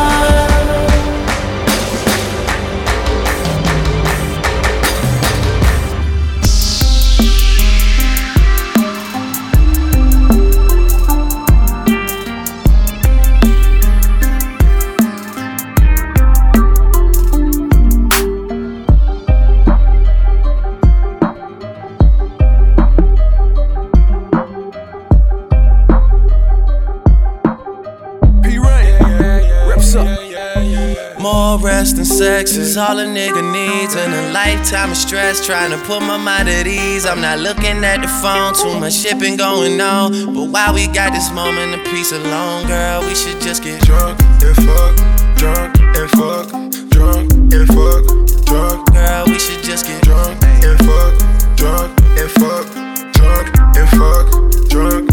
Is all a nigga needs, and a lifetime of stress trying to put my mind at ease. I'm not looking at the phone, too much shipping going on. But while we got this moment of peace alone, girl, we should just get drunk and fuck, drunk and fuck, drunk and fuck, drunk. Girl, we should just get drunk and fuck, drunk and fuck, drunk and fuck, drunk.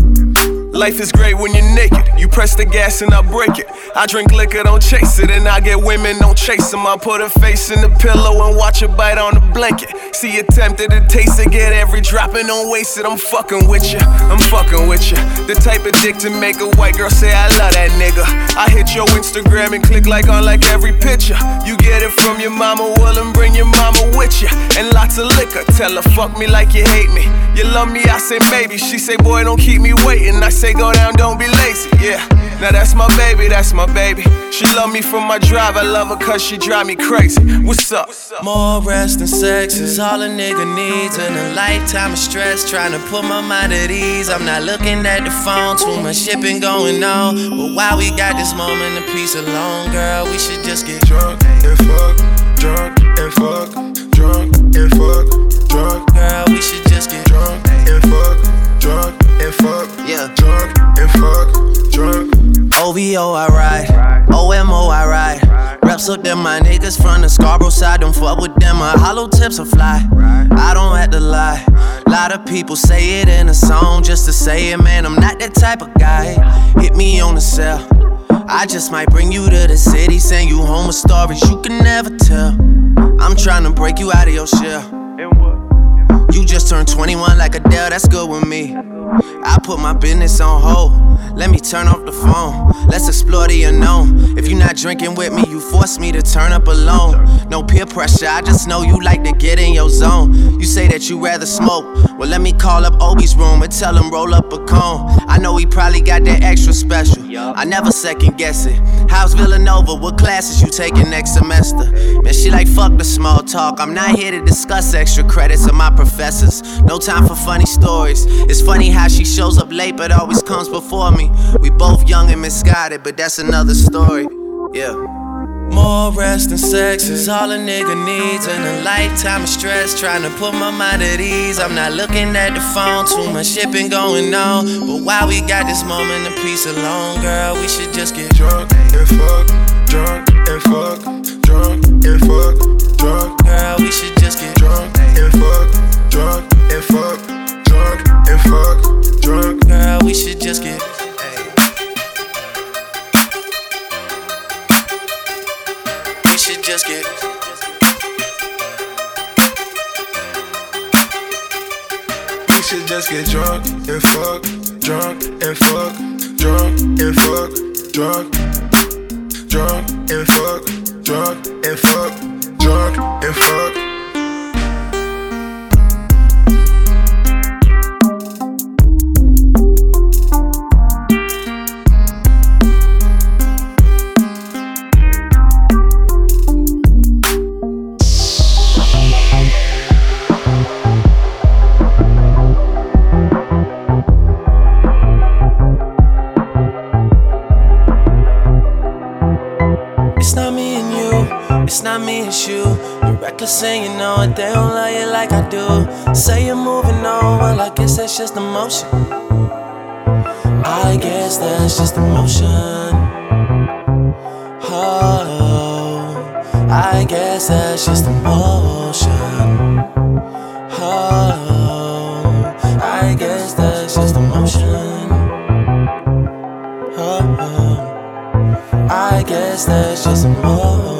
Life is great when you're naked. You press the gas and I break it. I drink liquor, don't chase it. And I get women, don't chase them. I put her face in the pillow and watch her bite on the blanket. See you tempted to taste it, get every drop and don't waste it. I'm fucking with you, I'm fucking with you. The type of dick to make a white girl say, I love that nigga. I hit your Instagram and click like on like every picture. You get it from your mama, well, and bring your mama with you. And lots of liquor, tell her, fuck me like you hate me. You love me, I say maybe. She say, boy, don't keep me waiting. I say, go down, don't be lazy, yeah. Now that's my baby, that's my baby. She love me from my drive, I love her cause she drive me crazy. What's up? More rest and sex is all a nigga needs. And a lifetime of stress trying to put my mind at ease. I'm not looking at the phone, too much shit been going on. But while we got this moment of peace alone, girl, we should just get drunk and fuck, drunk and fuck, drunk and fuck, drunk. Girl, we should just get drunk and fuck, drunk and fuck, yeah, drunk and fuck, drunk. OVO, I ride. OMO, I ride. Reps up them, my niggas from the Scarborough side. Don't fuck with them, my hollow tips are fly. I don't have to lie. Lot of people say it in a song just to say it, man. I'm not that type of guy. Hit me on the cell. I just might bring you to the city, send you home with stories you can never tell. I'm trying to break you out of your shell. You just turned 21 like Adele, that's good with me. I put my business on hold. Let me turn off the phone. Let's explore the unknown. If you're not drinking with me, you force me to turn up alone. No peer pressure, I just know you like to get in your zone. You say that you rather smoke. Well, let me call up Obi's room and tell him roll up a cone. I know he probably got that extra special. I never second guess it. How's Villanova? What classes you taking next semester? Man, she like fuck the small talk. I'm not here to discuss extra credits of my professors. No time for funny stories. It's funny how she shows up late but always comes before me. We both young and misguided, but that's another story. Yeah. More rest and sex is all a nigga needs. And a lifetime of stress trying to put my mind at ease. I'm not looking at the phone, too much shit been going on. But while we got this moment of peace alone, girl, we should just get drunk and fuck, drunk and fuck, drunk and fuck, drunk. Girl, we should just get drunk and fuck, drunk and fuck, drunk and fuck, drunk. Girl, we should just get. We should just get. We should just get drunk and fuck, drunk and fuck, drunk and fuck, drunk, drunk and fuck, drunk and fuck, drunk and fuck. Not me, it's you. You're reckless and you know it, they don't love you like I do. Say you're moving on, well, I guess that's just emotion. I guess that's just emotion. Oh, I guess that's just emotion. Oh, I guess that's just emotion. Oh, oh I guess that's just emotion.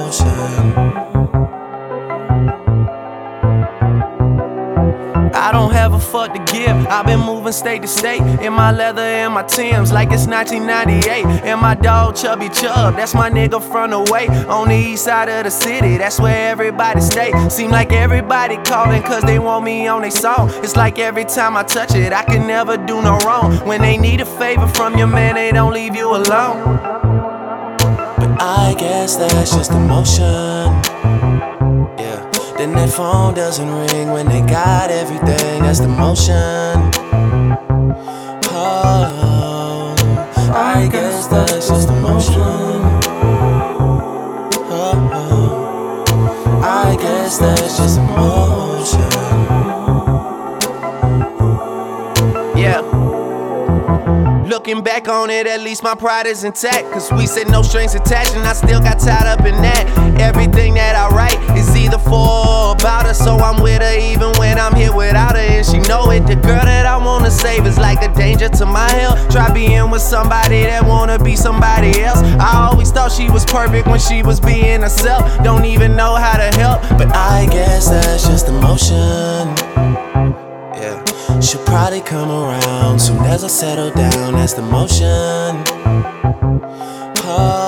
I don't have a fuck to give. I've been moving state to state in my leather and my Timbs like it's 1998. And my dog Chubby Chub, that's my nigga from the way on the east side of the city. That's where everybody stay. Seem like everybody calling cause they want me on their song. It's like every time I touch it, I can never do no wrong. When they need a favor from your man, they don't leave you alone. I guess that's just emotion. Yeah. Then that phone doesn't ring when they got everything. That's the motion. Oh, I guess that's just emotion. Oh, oh, I guess that's just emotion. Looking back on it, at least my pride is intact. Cause we said no strings attached, and I still got tied up in that. Everything that I write is either for or about her, so I'm with her even when I'm here without her. And she know it. The girl that I wanna save is like a danger to my health. Try being with somebody that wanna be somebody else. I always thought she was perfect when she was being herself. Don't even know how to help, but I guess that's just emotion. She'll probably come around soon as I settle down. That's the motion. Oh.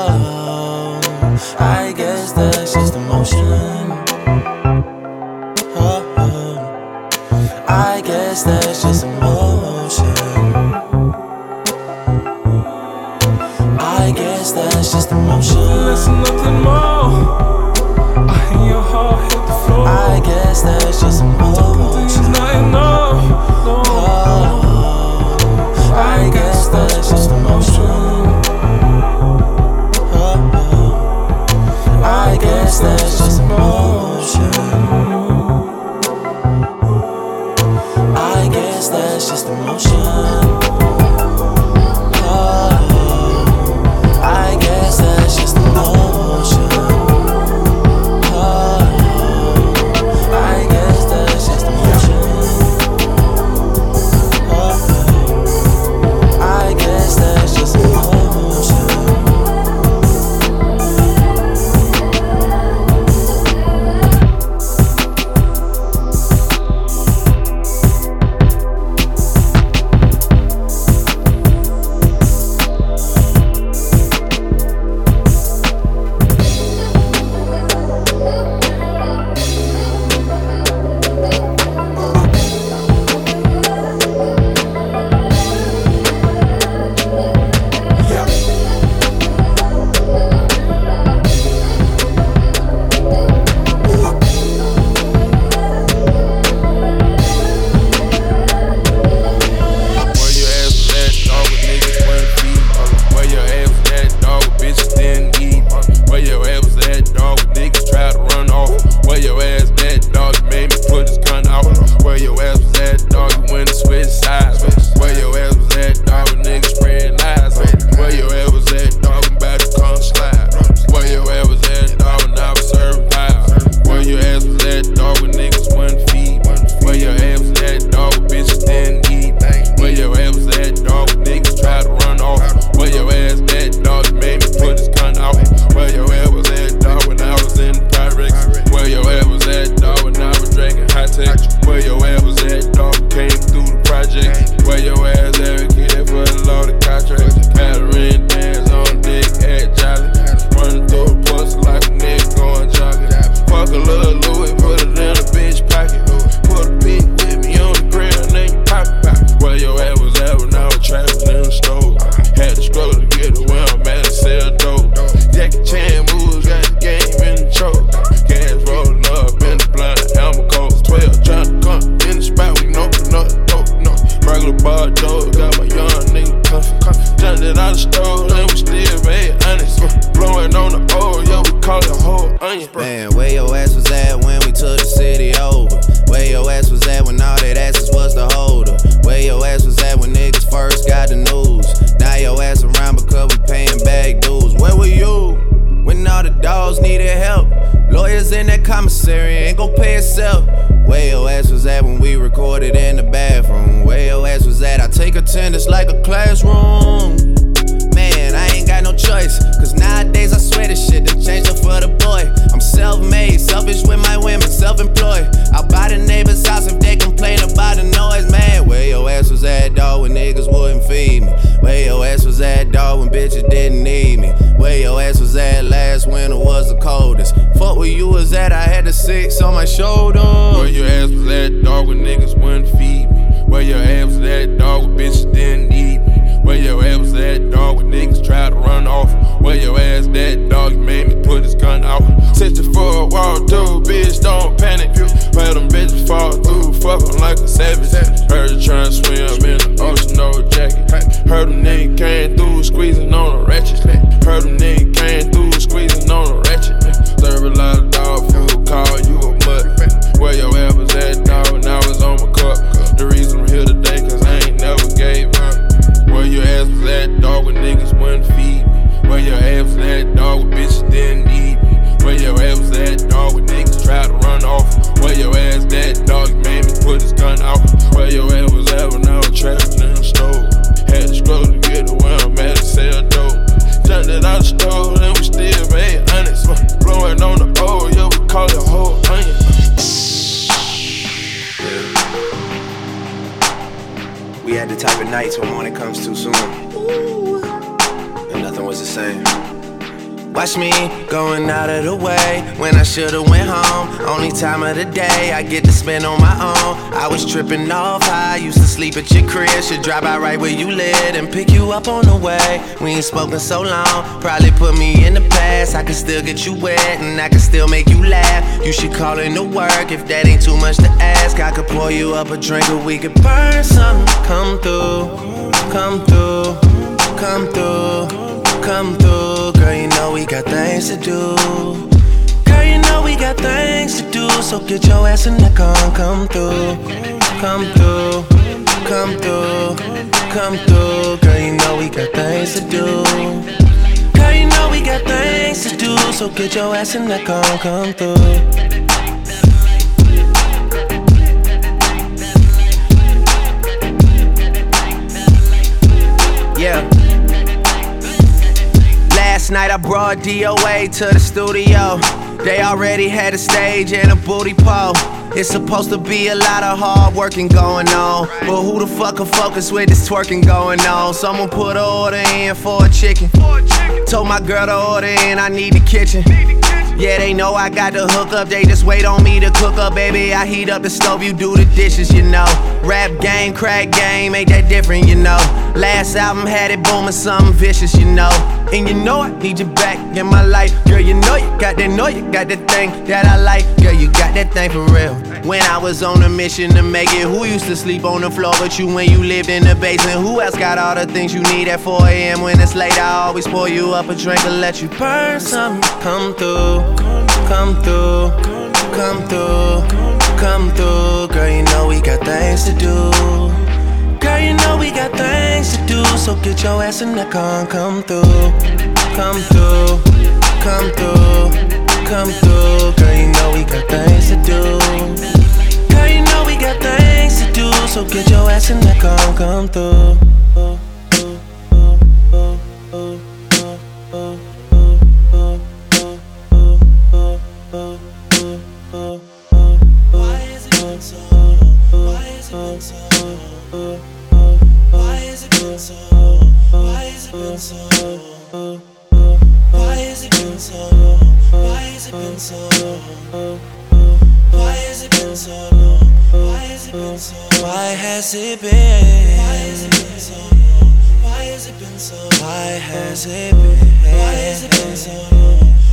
64 wall through, bitch, don't panic. Pray them bitches fall through, fuck them like a savage. Heard you tryna swim in the ocean, no jacket. Heard them niggas came through, squeezing on a ratchet. Heard them niggas came through, squeezing on a ratchet. Serve a lot of dog food, call you a mutt. Where your ass was at, dog, when I was on my cup. The reason I'm here today, cause I ain't never gave up. Where your ass was at, dog, when niggas wouldn't feed me. Where your ass was at, dog, with bitches didn't your ass at, dog? When niggas try to run off. Where your ass at, dog? You made me put his gun out. Where your ass was at when I was trapped in the store? Had to struggle to get to where I'm at to sell dope. Turned it out the store, and we still made honest. Blowing on the oil, yeah, we call it whole onion. We had the type of nights when morning comes too soon. And nothing was the same. Watch me going out of the way when I should've went home. Only time of the day I get to spend on my own. I was tripping off high, used to sleep at your crib. Should drive by right where you live and pick you up on the way. We ain't spoken so long, probably put me in the past. I can still get you wet and I can still make you laugh. You should call in to work if that ain't too much to ask. I could pour you up a drink or we could burn some. Come through, come through, come through come through. Girl, know we got things to do. Girl, you know we got things to do. So get your ass in the car come through. Come through. Come through. Come through. Girl, you know we got things to do. Girl, you know we got things to do. So get your ass in the car come through. Last night I brought DOA to the studio. They already had a stage and a booty pole. It's supposed to be a lot of hard working going on. But who the fuck can focus with this twerking going on? Someone put an order in for a chicken. Told my girl to order in, I need the kitchen. Yeah, they know I got the hook up, they just wait on me to cook up, baby. I heat up the stove, you do the dishes, you know. Rap game, crack game, ain't that different, you know. Last album had it booming, something vicious, you know. And you know I need you back in my life. Girl, you know you got that, know you got that thing that I like. Girl, you got that thing for real. When I was on a mission to make it, who used to sleep on the floor but you when you lived in the basement? Who else got all the things you need at 4 a.m. when it's late? I always pour you up a drink and let you burn something. Come through, come through, come through, come through. Girl, you know we got things to do. Girl, you know we got things to do. So get your ass in the car come through, come through, come through. Come through, girl, you know we got things to do. Girl, you know we got things to do. So get your ass in the car come through. Been so? Why has it been so? Why has it been so? Why has it been so? Why has it been so? Why has it been so? Why has it been? Why has it been so? Why has it been so? Why has it been? Why has it been so?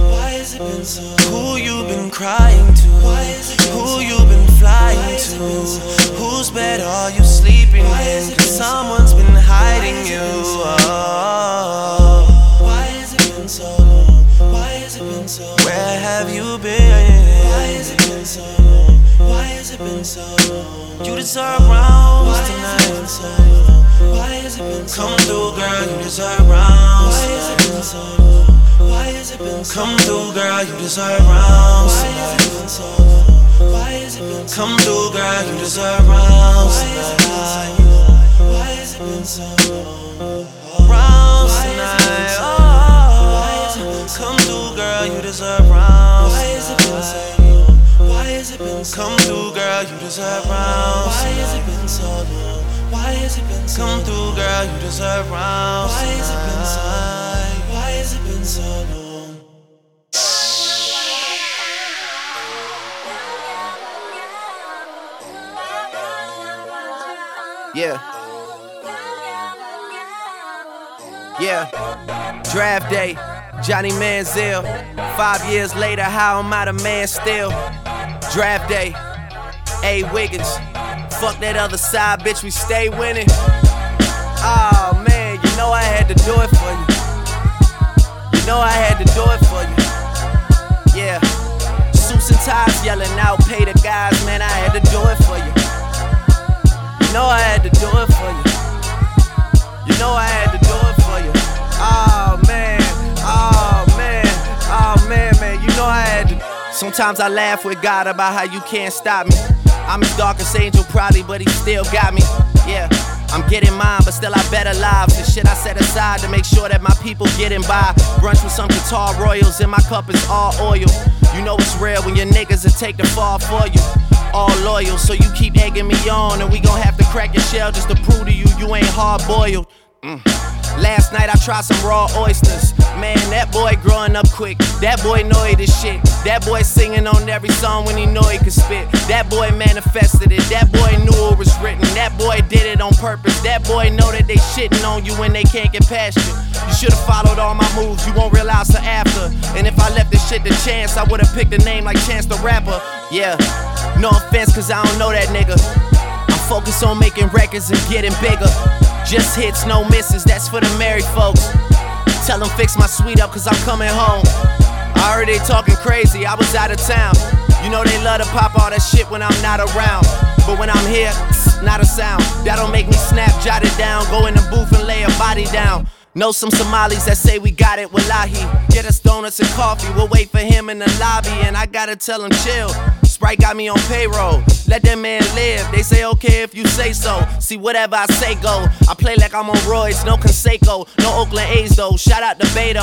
Why has it been so? Who you been crying to? Why has it been Who you been flying to? Been so Whose bed are you sleeping in? Cause someone's been hiding you. Oh. Why has it been so long? Why has it been so long? Where have you been? Why has it been so long? Why has it been so long? You deserve rounds Why tonight. Why has it been so Come through, girl, you deserve rounds Why has it been so? Why has it been so Come through, girl, you deserve rounds Why has it been so long? Why has it been so Come through, girl, you deserve rounds. Why has it been so long? Rounds Why has it been tonight. so Oh, come through, girl, you deserve rounds Why has it been so long? Why has it been so Come through, girl, you deserve rounds Why has it been so long? Why has it been so Come through, girl, you deserve rounds Why has it been so long? Why has it been so long? Yeah. Yeah. Draft day, Johnny Manziel. Five years later, how am I the man still? Draft day, A. Wiggins. Fuck that other side, bitch, we stay winning. Oh man, you know I had to do it for you. You know I had to do it for you. Yeah. Suits and ties yelling out, pay the guys, man, I had to do it for you. You know I had to do it for you. You know I had to do it for you. Oh man, oh man, oh man, man. You know I had to. Sometimes I laugh with God about how you can't stop me. I'm his darkest angel, probably, but he still got me. Yeah. I'm getting mine, but still I better lives. The shit I set aside to make sure that my people getting by. Brunch with some guitar royals, and my cup is all oil. You know it's real when your niggas will take the fall for you. all loyal. So you keep egging me on, and we gon' have to crack your shell just to prove to you you ain't hard boiled. Mm. Last night I tried some raw oysters. Man, that boy growing up quick. That boy know he this shit. That boy singing on every song when he know he could spit. That boy manifested it. That boy knew it was written. That boy did it on purpose. That boy know that they shitting on you when they can't get past you. You should've followed all my moves. You won't realize till after. And if I left this shit to chance, I would've picked a name like Chance the Rapper. Yeah, no offense, cause I don't know that nigga. I'm focused on making records and getting bigger. Just hits, no misses, that's for the married folks. Tell them fix my suite up, cause I'm coming home. I heard they talking crazy, I was out of town. You know they love to pop all that shit when I'm not around. But when I'm here, not a sound. That'll make me snap, jot it down, go in the booth and lay a body down. Know some Somalis that say we got it, wallahi. Get us donuts and coffee, we'll wait for him in the lobby, and I gotta tell him chill. Sprite got me on payroll. Let that man live. They say okay if you say so. See whatever I say go. I play like I'm on Royce, no Canseco, no Oakland A's though. Shout out to Beto.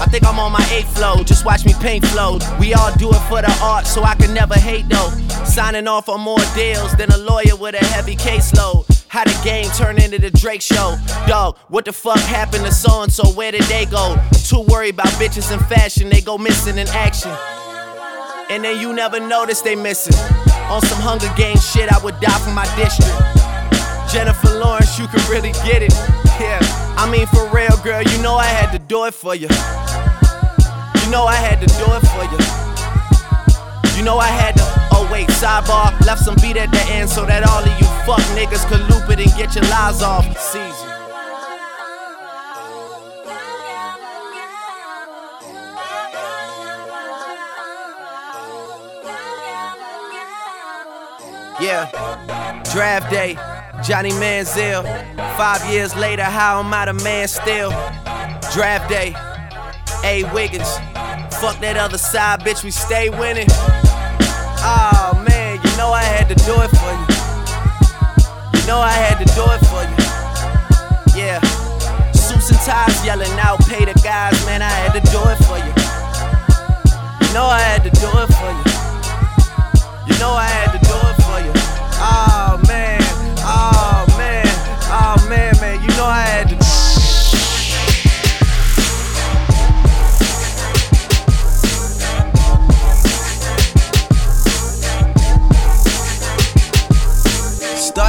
I think I'm on my eighth flow. Just watch me paint flow. We all do it for the art, so I can never hate though. Signing off on more deals than a lawyer with a heavy caseload. How the game turn into the Drake show. Dog, what the fuck happened to so and so? Where did they go? Too worried about bitches and fashion, they go missing in action. And then you never notice they missing. On some Hunger Games shit, I would die for my district. Jennifer Lawrence, you can really get it. Yeah, I mean for real, girl, you know I had to do it for you. You know I had to do it for you. You know I had to. Oh wait, sidebar, left some beat at the end so that all of you fuck niggas could loop it and get your lies off. Season. Yeah, draft day, Johnny Manziel. Five years later, how am I the man still? Draft day, A. Wiggins. Fuck that other side, bitch, we stay winning. Oh man, you know I had to do it for you. You know I had to do it for you. Yeah, suits and ties yelling out, pay the guys, man, I had to do it for you. You know I had to do it for you. You know I had to do it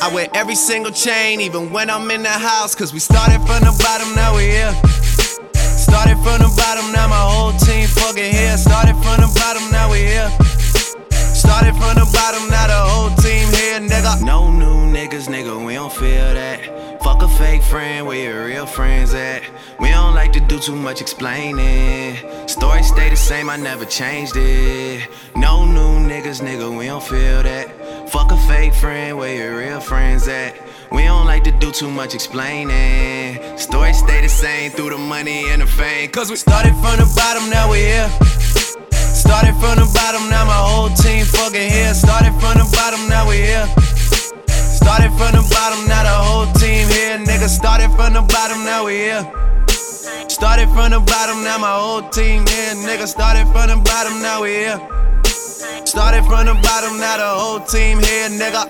I wear every single chain, even when I'm in the house. Cause we started from the bottom, now we here. Started from the bottom, now my whole team fucking here. Started from the bottom, now we here. Started from the bottom, now the whole team here, nigga. No new niggas, nigga, we don't feel that. Fuck a fake friend, where your real friends at? We don't like to do too much explaining. Story stay the same, I never changed it. No new niggas, nigga, we don't feel that. Fuck a fake friend, where your real friends at? We don't like to do too much explaining. Story stay the same through the money and the fame. Cause we started from the bottom, now we here. Started from the bottom, now my whole team fucking here. Started from the bottom, now we here. Started from the bottom, now the whole team here. Nigga, started from the bottom, now we here. Started from the bottom, now my whole team here. Nigga, started from the bottom, now we here. Started from the bottom, now the whole team here, nigga.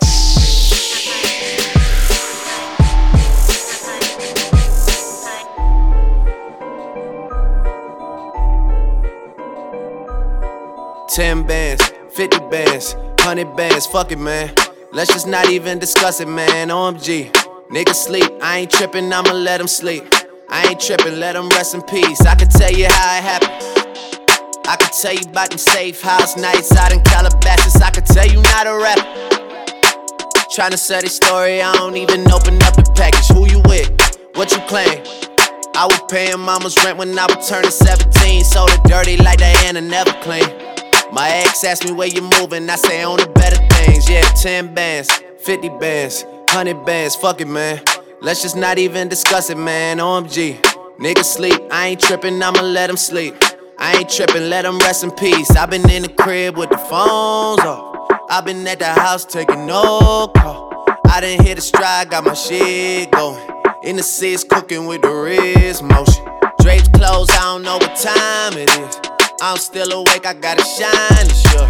Ten bands, fifty bands, hundred bands, fuck it, man. Let's just not even discuss it, man. OMG. Niggas sleep, I ain't trippin', I'ma let them sleep. I ain't trippin', let them rest in peace. I can tell you how it happened. I could tell you about them safe house nights out in Calabasas. I could tell you not a rap. Tryna sell this story, I don't even open up the package. Who you with? What you claim? I was paying mama's rent when I was turning 17. So it dirty like Diana, never clean. My ex asked me where you moving, I say on the better things. Yeah, 10 bands, 50 bands, 100 bands, fuck it, man. Let's just not even discuss it, man. OMG. Niggas sleep, I ain't trippin', I'ma let them sleep. I ain't trippin', let them rest in peace. i been in the crib with the phones off. i been at the house taking no call. I didn't hit a stride, got my shit going. In the seats, cooking with the wrist motion. Drapes closed, I don't know what time it is. I'm still awake, I gotta shine, sure.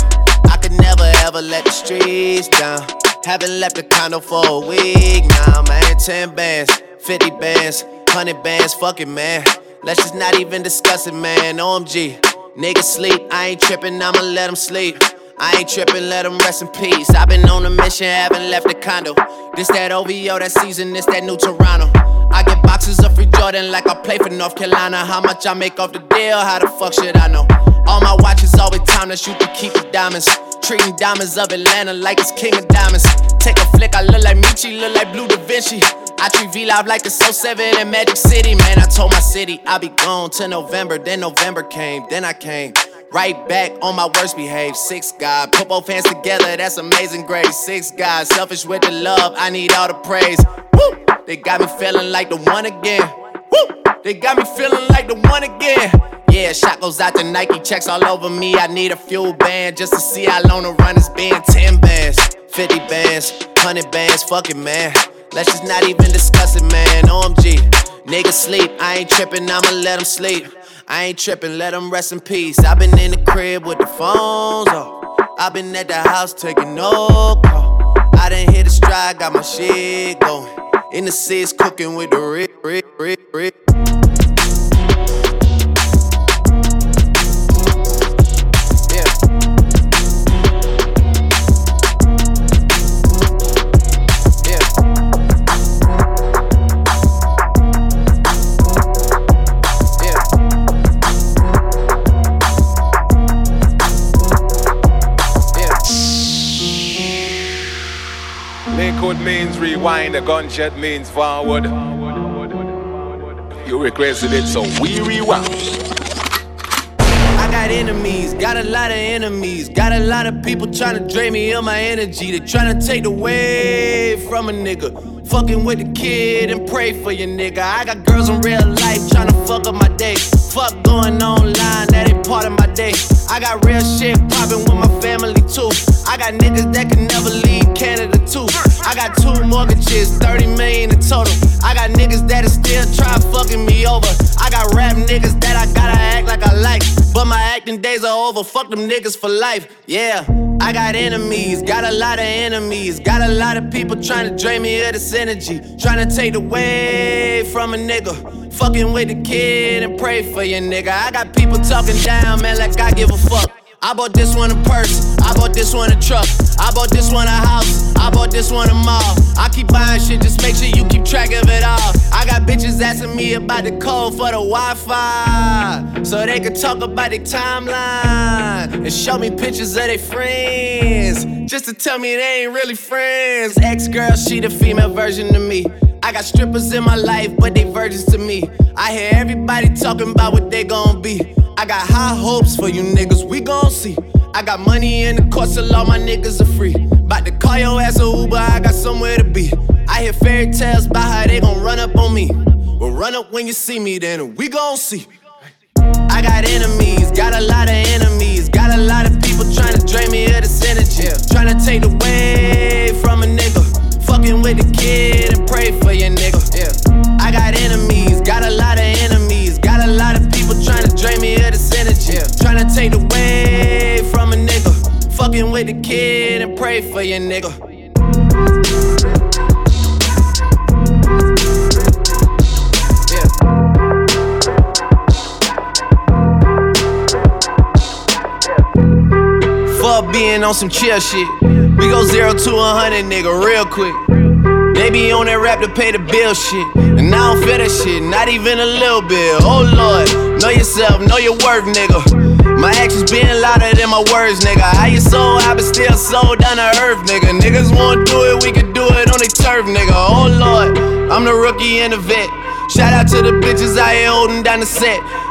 I could never ever let the streets down. Haven't left the condo for a week now, man. 10 bands, 50 bands, 100 bands, fuck it, man. Let's just not even discuss it, man. OMG. Niggas sleep, I ain't trippin', I'ma let them sleep. I ain't trippin', let them rest in peace. I've been on a mission, haven't left the condo. This that OVO, that season, this that new Toronto. I get boxes of free Jordan like I play for North Carolina. How much I make off the deal? How the fuck should I know? All my watches always time to shoot to keep the diamonds. Treating diamonds of Atlanta like it's king of diamonds. Take a flick, I look like Meechy, look like Blue Da Vinci. I treat V Live like it's so 7 in Magic City. Man, I told my city I'll be gone till November. Then November came, then I came. Right back on my worst behaved. Six God, put both hands together, that's amazing grace. Six God, selfish with the love, I need all the praise. Woo! They got me feeling like the one again. Woo! They got me feeling like the one again. Yeah, shot goes out to Nike, checks all over me. I need a FuelBand just to see how long the run has been. 10 bands, 50 bands, 100 bands, fuck it, man. Let's just not even discuss it, man. OMG. Niggas sleep, I ain't trippin', I'ma let them sleep. I ain't trippin', let them rest in peace. i been in the crib with the phones off. i been at the house taking no call. I didn't hit a stride, got my shit going. In the seats, cooking with the Rick, Rick, Rick, Rick. Liquid means rewind, a gunshot means forward. You requested it, so we rewind. I got enemies, got a lot of enemies. Got a lot of people trying to drain me of my energy. They trying to take away from a nigga. Fucking with the kid and pray for your nigga. I got girls in real life trying to fuck up my day. Fuck going online, that ain't part of my day. I got real shit poppin' with my family too. I got niggas that can never leave Canada too. I got two mortgages, 30 million in total. I got niggas that'll still try fucking me over. I got rap niggas that I gotta act like I like. But my acting days are over, fuck them niggas for life. Yeah, I got enemies, got a lot of enemies. Got a lot of people trying to drain me of this energy. Trying to take away from a nigga. Fucking with the kid and pray for your nigga. I got people talking down, man, like I give a fuck. I bought this one a purse, bought this one a truck, I bought this one a house, I bought this one a mall. I keep buying shit, just make sure you keep track of it all. I got bitches asking me about the code for the Wi Fi, so they can talk about their timeline and show me pictures of their friends, just to tell me they ain't really friends. Ex girl, she the female version of me. I got strippers in my life, but they virgins to me. I hear everybody talking about what they gon' be. I got high hopes for you niggas, we gon' see. I got money in the course so all my niggas are free. About to call your ass a Uber, I got somewhere to be. I hear fairy tales about how they gon' run up on me. Well, run up when you see me, then we gon' see. I got enemies, got a lot of enemies, got a lot of people trying to drain me of the synergy. Trying to take away from a nigga. Fucking with the kid and pray for your nigga. Yeah. I got enemies, got a lot of enemies, got a lot of take away from a nigga. Fucking with the kid and pray for your nigga. Fuck being on some chill shit. We go zero to a hundred, nigga, real quick. They be on that rap to pay the bill shit. And I don't feel that shit, not even a little bit. Oh lord, know yourself, know your worth, nigga. My actions being louder than my words, nigga. How you so I but still so down to earth, nigga? Niggas wanna do it, we can do it on the turf, nigga. Oh lord, I'm the rookie and the vet. Shout out to the bitches I here holding down the set.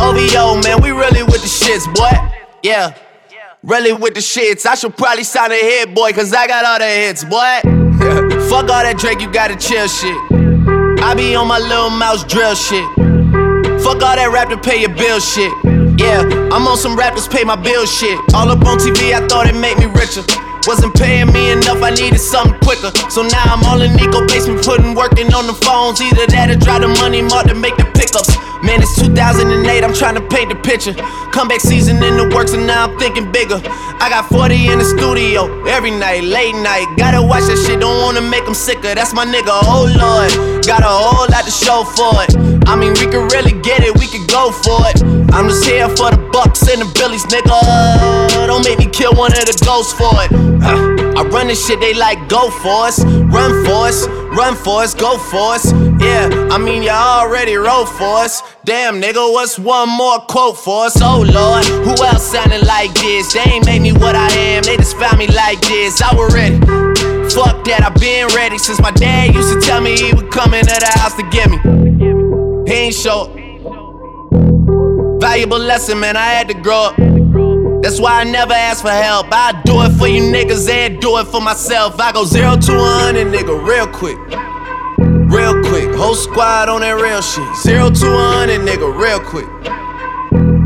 OVO, man, we really with the shits, boy. Yeah. Really with the shits. I should probably sign a hit, boy, cause I got all the hits, boy. Fuck all that Drake, you gotta chill shit. I be on my little mouse drill shit. Fuck all that rap to pay your bill shit. Yeah, I'm on some rappers pay my bill shit. All up on TV, I thought it made me richer. Wasn't paying me enough, I needed something quicker. So now I'm all in Nico basement, putting working on the phones. Either that or drive the Money Mart to make the pickups. Man, it's 2008, I'm trying to paint the picture. Comeback season in the works, and now I'm thinking bigger. I got 40 in the studio every night, late night. Gotta watch that shit, don't wanna make them sicker. That's my nigga, oh lord. Got a whole lot to show for it. I mean, we could really get it, we could go for it. I'm just here for the bucks and the billies, nigga. Don't make me kill one of the ghosts for it. Uh, I run this shit, they like go for us, run for us, run for us, go for us. Yeah, I mean y'all already wrote for us. Damn nigga, what's one more quote for us? Oh lord, who else sounding like this? They ain't made me what I am, they just found me like this. I was ready. Fuck that, I been ready since my dad used to tell me he would come into the house to get me. He ain't show. Valuable lesson, man, I had to grow up. That's why I never ask for help. I do it for you niggas and do it for myself. I go zero to one hundred, nigga, real quick. Real quick. Whole squad on that real shit. Zero to one hundred, nigga, real quick.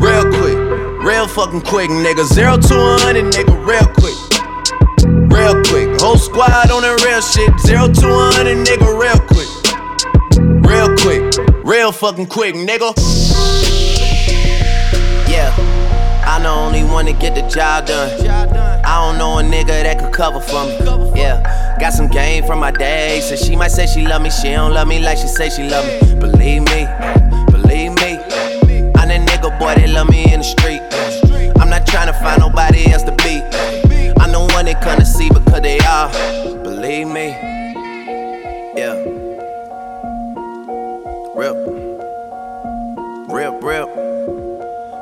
Real quick. Real fucking quick, nigga. Zero to one hundred, nigga, real quick. Real quick. Whole squad on that real shit. Zero to one hundred, nigga, real quick. Real quick. Real fucking quick, nigga. Yeah. I'm the only one to get the job done. I don't know a nigga that could cover for me. Yeah, got some game from my day. So she might say she love me, she don't love me like she say she love me. Believe me, believe me. I'm that nigga boy that love me in the street. I'm not trying to find nobody else to be. I'm the one they come to see because they are. Believe me. Yeah. Real. Real, real.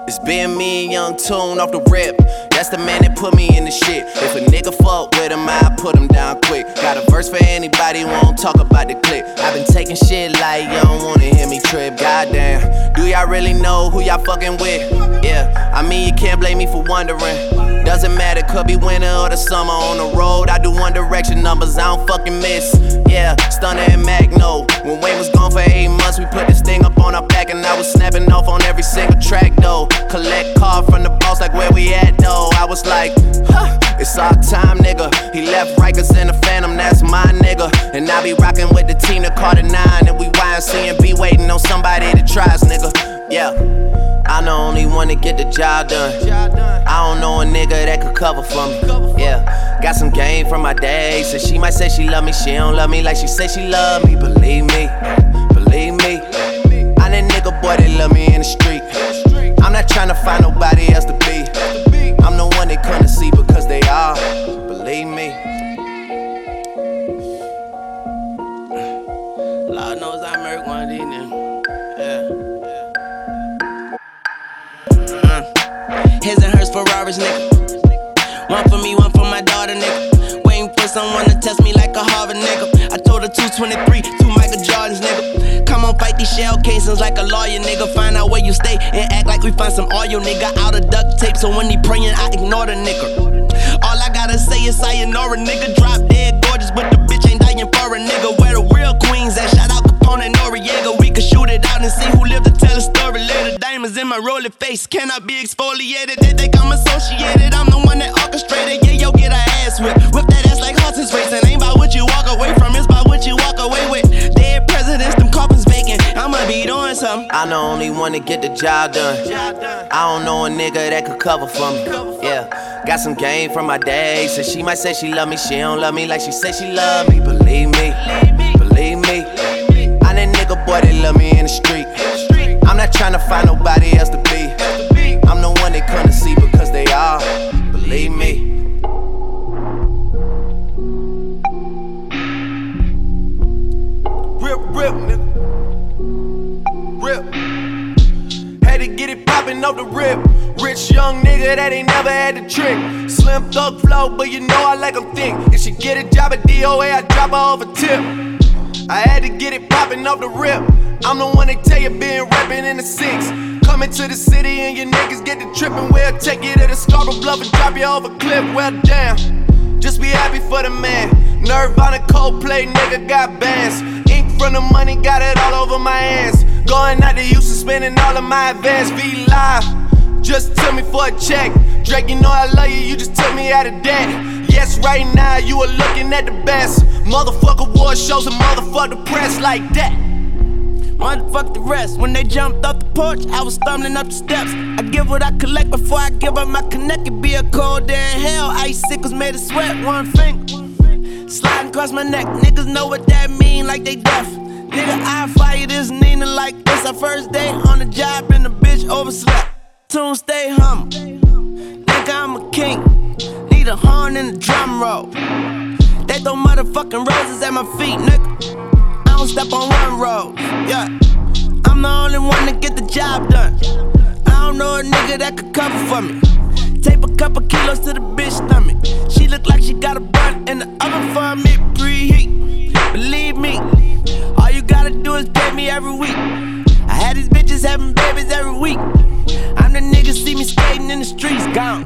It's been me and Young Tune off the rip. That's the man that put me in the shit. If a nigga fuck with him, I put him down quick. Got a verse for anybody who won't talk about the clip. I've been taking shit like you don't wanna hear me trip. Goddamn, do y'all really know who y'all fucking with? Yeah, I mean, you can't blame me for wondering. Doesn't matter, could be winter or the summer on the road. I do one direction numbers, I don't fucking miss. Yeah, Stunna and Mack Maine. When Wayne was gone for eight months, we put this thing up on our back, and I was snapping off on every single track though. Collect call from the boss, like where we at though. I was like, huh, it's our time, nigga. He left Rikers in the Phantom, that's my nigga. And I be rocking with the Tina Carter 9, and we YNC and be waiting on somebody to try us, nigga. Yeah. I'm the only one to get the job done. I don't know a nigga that could cover for me. Yeah, got some game from my day. So she might say she love me, she don't love me like she say she love me. Believe me, believe me. I'm that nigga boy that love me in the street. Trying to find nobody else to be. I'm the one they come to see because they are. Believe me. Lord knows I murk one of these niggas. His and hers Ferraris, nigga. One for me, one for my daughter, nigga. Waiting for someone to test me like a Harvard nigga. I told her 223, these shell casings like a lawyer, nigga. Find out where you stay and act like we find some oil, nigga. Out of duct tape, so when he praying, I ignore the nigga. All I gotta say is sayonara, nigga. Drop dead gorgeous, but the bitch ain't dying for a nigga. Where the real queens at? Shout out Capone and Noriega. We could shoot it out and see who lived to tell a story later. In my rolling face cannot be exfoliated. They think I'm associated. I'm the one that orchestrated. Yeah, yo, get a ass whip. Whip that ass like horses racing. Ain't about what you walk away from, it's about what you walk away with. Dead presidents, them coffins vacant. I'ma be doing something. I'm the only one to get the job done. I don't know a nigga that could cover for me. Yeah, got some game from my day. So she might say she love me, she don't love me like she said she love me. Believe me, believe me. I'm that nigga boy that love me in the street. I'm not trying to find nobody else to be. I'm the one they come to see because they are. Believe me. Rip, rip, nigga. Rip. Had to get it poppin' off the rip. Rich young nigga that ain't never had the trick. Slim thug flow, but you know I like 'em thick. If she get a job at DOA, I drop her off a tip. I had to get it popping off the rip. I'm the one that tell you been rapping in the six. Coming to the city and your niggas get the trippin'. We'll take you to the Scarborough Bluff and drop you off a cliff. Well, damn. Just be happy for the man. Nerve on a Coldplay, nigga got bands. Ink from the money, got it all over my hands. Going out to Houston, spending all of my advance. Be live, just tell me for a check. Drake, you know I love you, you just took me out of debt. Right now you are looking at the best. Motherfucker war shows and motherfuck the press like that. Motherfuck the rest. When they jumped off the porch, I was stumbling up the steps. I give what I collect before I give up my connect. It be a cold day in hell. Icicles made of sweat, one finger. Sliding across my neck. Niggas know what that mean, like they deaf. Nigga, I fire this Nina like this. Our first day on the job and the bitch overslept. Tune stay humble. Nigga, I'm a king. A horn and a drum roll. They throw motherfucking roses at my feet, nigga. I don't step on one road. Yeah. I'm the only one to get the job done. I don't know a nigga that could cover for me. Tape a couple kilos to the bitch stomach. She look like she got a bun in the oven for me preheat. Believe me, all you gotta do is pay me every week. I had these bitches having babies every week. I'm the nigga see me skating in the streets, gone.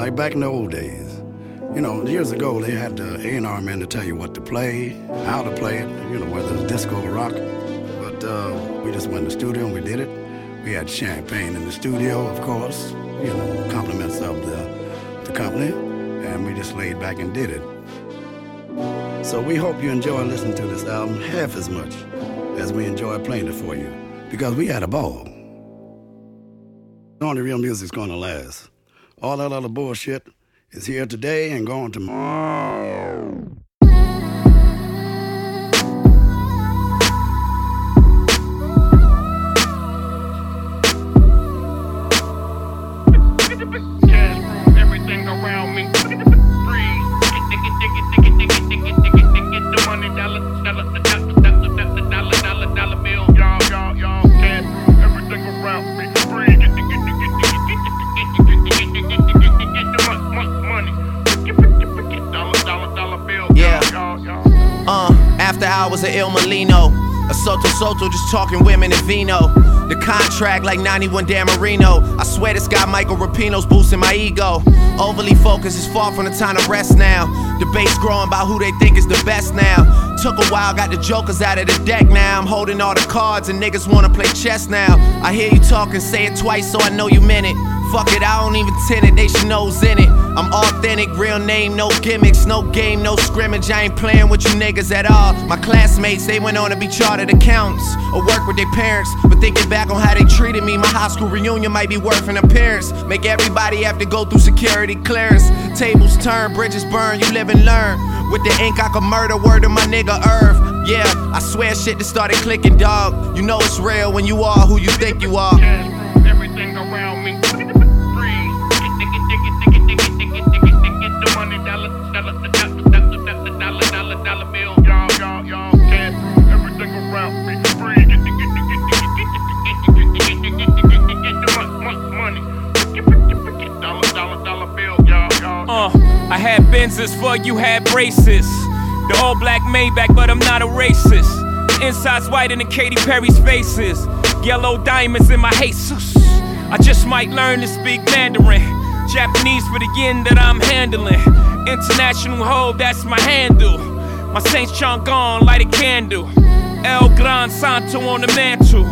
like back in the old days. You know, years ago they had the A&R man to tell you what to play, how to play it, you know, whether it's disco or rock. But uh, we just went in the studio and we did it. We had champagne in the studio, of course, you know, compliments of the, the company, and we just laid back and did it. So we hope you enjoy listening to this album half as much as we enjoy playing it for you, because we had a ball. Only real music's gonna last. All that other bullshit is here today and gone tomorrow. Hours of Il Molino. A Soto Soto just talking women and vino. The contract like 91 Dan Marino. I swear this guy Michael Rapino's boosting my ego. Overly focused is far from the time to rest now. Debates growing about who they think is the best now. Took a while, got the jokers out of the deck now. I'm holding all the cards and niggas wanna play chess now. I hear you talking, say it twice so I know you meant it. Fuck it, I don't even tend it, they should know's in it. I'm authentic, real name, no gimmicks, no game, no scrimmage. I ain't playing with you niggas at all. My classmates, they went on to be chartered accountants or work with their parents. But thinking back on how they treated me, my high school reunion might be worth an appearance. Make everybody have to go through security clearance. Tables turn, bridges burn, you live and learn. With the ink, I could murder word of my nigga Irv. Yeah, I swear shit just started clicking, dog. You know it's real when you are who you think you are. Everything around me. I had Benzes for you had braces. The all black Maybach, but I'm not a racist. Inside's white in the Katy Perry's faces. Yellow diamonds in my Jesus. I just might learn to speak Mandarin. Japanese for the yen that I'm handling. International hoe, that's my handle. My Saints Chong gone, light a candle. El Gran Santo on the mantle.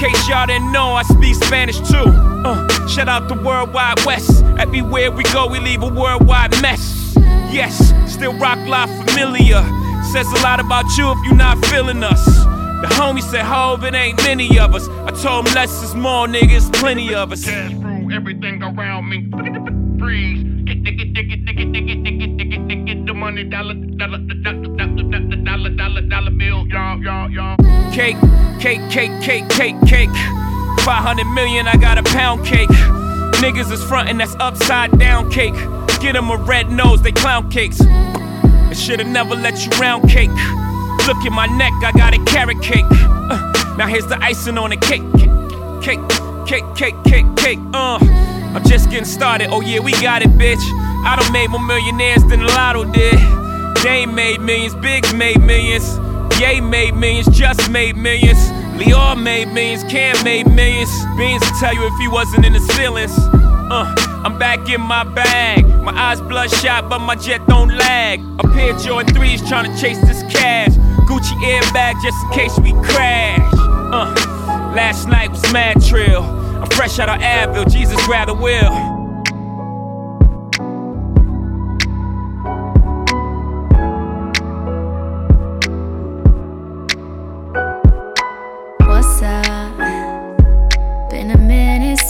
Case y'all didn't know, I speak Spanish too. Uh, shout out the Worldwide West. Everywhere we go, we leave a worldwide mess. Yes, still rock live familiar. Says a lot about you if you're not feeling us. The homie said, Hove, it ain't many of us. I told him less is more, niggas, plenty of us. Cash through everything around me. Freeze. Dig it, dig it, dig it, dig it, dig it, dig it, dig it. The money dollar, dollar, dollar, dollar, dollar, dollar, dollar bill. Y'all, y'all, y'all. Cake, cake, cake, cake, cake, cake. 500 million, I got a pound cake. Niggas is frontin', that's upside down cake. Get 'em a red nose, they clown cakes. I should've never let you round cake. Look at my neck, I got a carrot cake. Uh, now here's the icing on the cake. Cake, cake, cake, cake, cake, uh. I'm just getting started, oh yeah, we got it, bitch. I done made more millionaires than the Lotto did. Dame made millions, Biggs made millions. Ye made millions, just made millions. Lyor made millions, Cam made millions. Beans will tell you if he wasn't in the feelings. Uh, I'm back in my bag. My eyes bloodshot, but my jet don't lag. A pair of Jordan 3s trying to chase this cash. Gucci airbag just in case we crash. Uh, last night was mad trill. I'm fresh out of Advil, Jesus grab the wheel.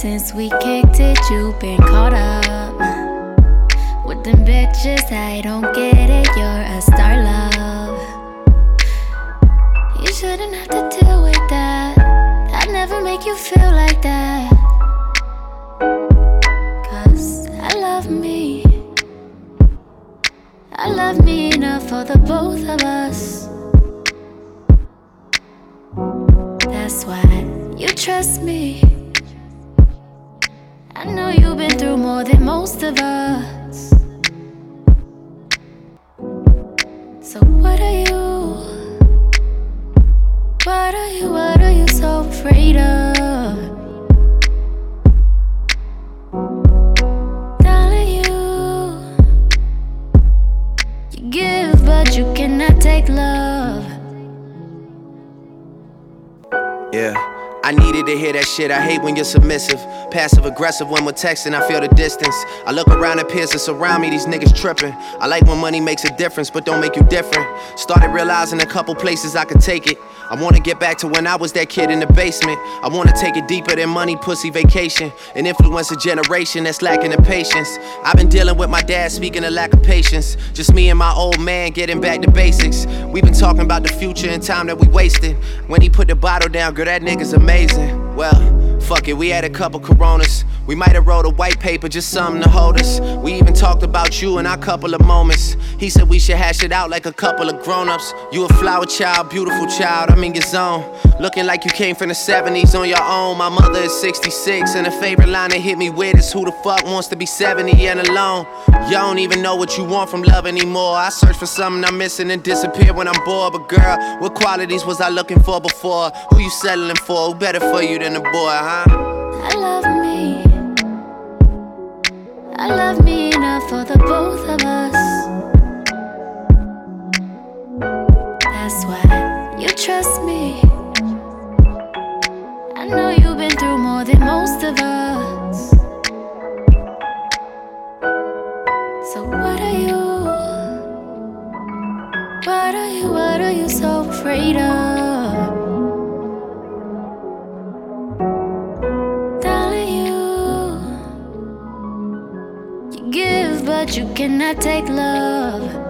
Since we kicked it. you've been caught up with them bitches. I don't get it. You're a star, love. You shouldn't have to deal with that. I'd never make you feel like that. Cause I love me. I love me enough for the both of us. That's why you trust me. I know you've been through more than most of us. So, what are you? What are you? What are you so afraid of? Darling, you. You give, but you cannot take love. Yeah. I needed to hear that shit. I hate when you're submissive. Passive aggressive when we're texting, I feel the distance. I look around at peers that surround me, these niggas tripping. I like when money makes a difference, but don't make you different. Started realizing a couple places I could take it. I wanna get back to when I was that kid in the basement. I wanna take it deeper than money, pussy, vacation. And influence a generation that's lacking the patience. I've been dealing with my dad speaking of lack of patience. Just me and my old man getting back to basics. We've been talking about the future and time that we wasted. When he put the bottle down, girl, that nigga's amazing. Well, Fuck it, we had a couple coronas. We might have wrote a white paper, just something to hold us. We even talked about you in our couple of moments. He said we should hash it out like a couple of grown-ups. You a flower child, beautiful child, I'm in your zone. Looking like you came from the 70s on your own. My mother is 66, and the favorite line that hit me with is who the fuck wants to be 70 and alone? You don't even know what you want from love anymore. I search for something I'm missing and disappear when I'm bored. But girl, what qualities was I looking for before? Who you settling for? Who better for you than a boy, huh? I love me. I love me enough for the both of us. That's why you trust me. I know you've been through more than most of us. So what are you? What are you? What are you so afraid of? But you cannot take love.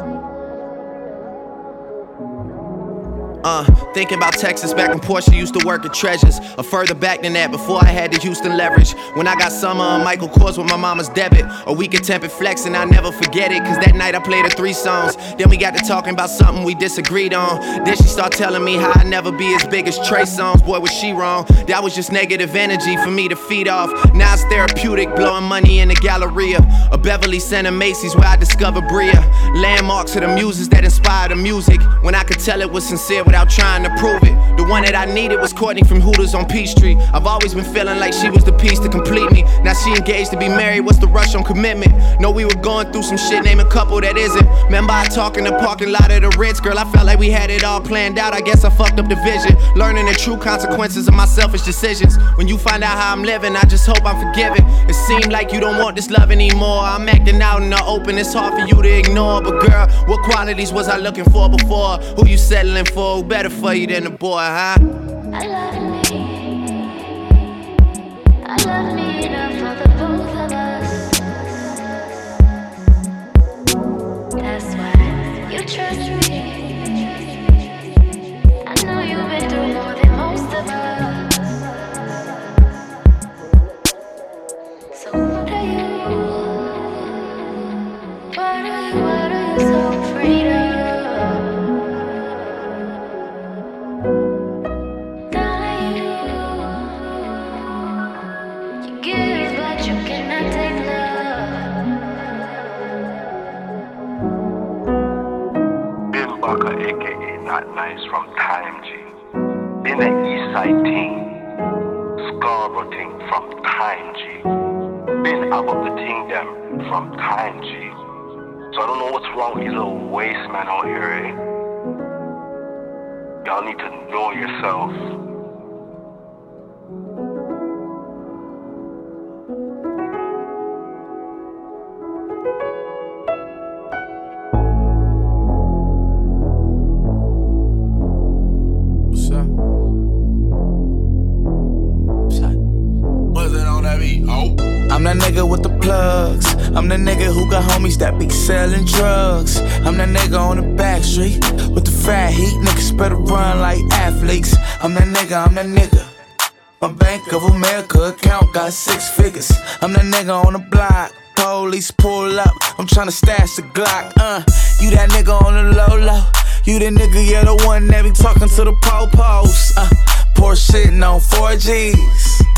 Uh, thinking about Texas back when Portia used to work at Treasures. Or further back than that, before I had the Houston leverage. When I got summer on Michael Kors with my mama's debit. A week of tempered flex, and I never forget it. Cause that night I played her three songs. Then we got to talking about something we disagreed on. Then she start telling me how I never be as big as Trey Songz. Boy, was she wrong. That was just negative energy for me to feed off. Now it's therapeutic, blowing money in the Galleria. A Beverly Center Macy's where I discovered Bria. Landmarks of the muses that inspired the music. When I could tell it was sincere without trying to prove it. The one that I needed was Courtney from Hooters on Peachtree. I've always been feeling like she was the piece to complete me. Now she engaged to be married, what's the rush on commitment? Know we were going through some shit, name a couple that isn't. Remember I talk in the parking lot of the Ritz, girl, I felt like we had it all planned out. I guess I fucked up the vision. Learning the true consequences of my selfish decisions. When you find out how I'm living, I just hope I'm forgiven. It seemed like you don't want this love anymore. I'm acting out in the open, it's hard for you to ignore. But girl, what qualities was I looking for before? Who you settling for? Better for you than a boy, huh? I love me. I love me enough for the both of us. That's why you trust me. Not from Time G. Been an East Side team. Scarborough team from Time G. Been up about the them from Time G. So I don't know what's wrong with these little waste men out here, eh? Y'all need to know yourself. Nigga with the plugs. I'm the nigga who got homies that be selling drugs. I'm that nigga on the back street with the fat heat. Niggas better run like athletes. I'm that nigga, I'm that nigga. My Bank of America account got six figures. I'm that nigga on the block. Police pull up. I'm tryna stash the Glock. Uh, you that nigga on the low low. You the nigga, yeah, the one that be talking to the po-pos. Uh, poor shitting on 4Gs.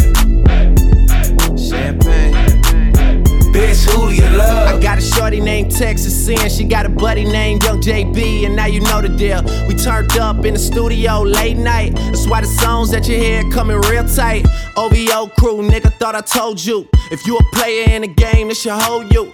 Champagne. Bitch, who love? I got a shorty named Texas Sin. She got a buddy named Young JB, and now you know the deal. We turned up in the studio late night. That's why the songs that you hear coming real tight. OVO crew, nigga, thought I told you. If you a player in the game, this should hold you.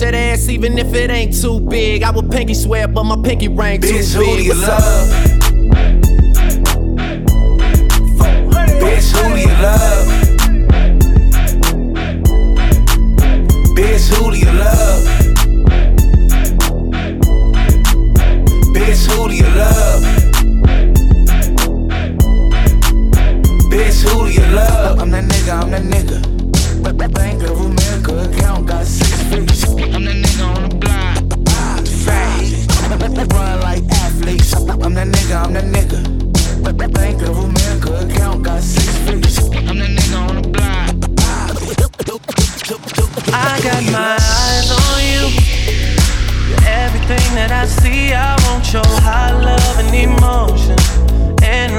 that ass even if it ain't too big. I would pinky swear, but my pinky ring too Bitch, big. who do you What's love? Bitch, who do you love? Bitch, who do you love? Bitch, who do you love? Bitch, who do you love? I'm that nigga, I'm that nigga. Figures. I'm that nigga on the block. Heat. Run like athletes. I'm that nigga, I'm that nigga. Bank of America account got six figures. I'm that nigga on the block. I got my eyes on you. You're everything that I see. I want your high love and emotion endlessly.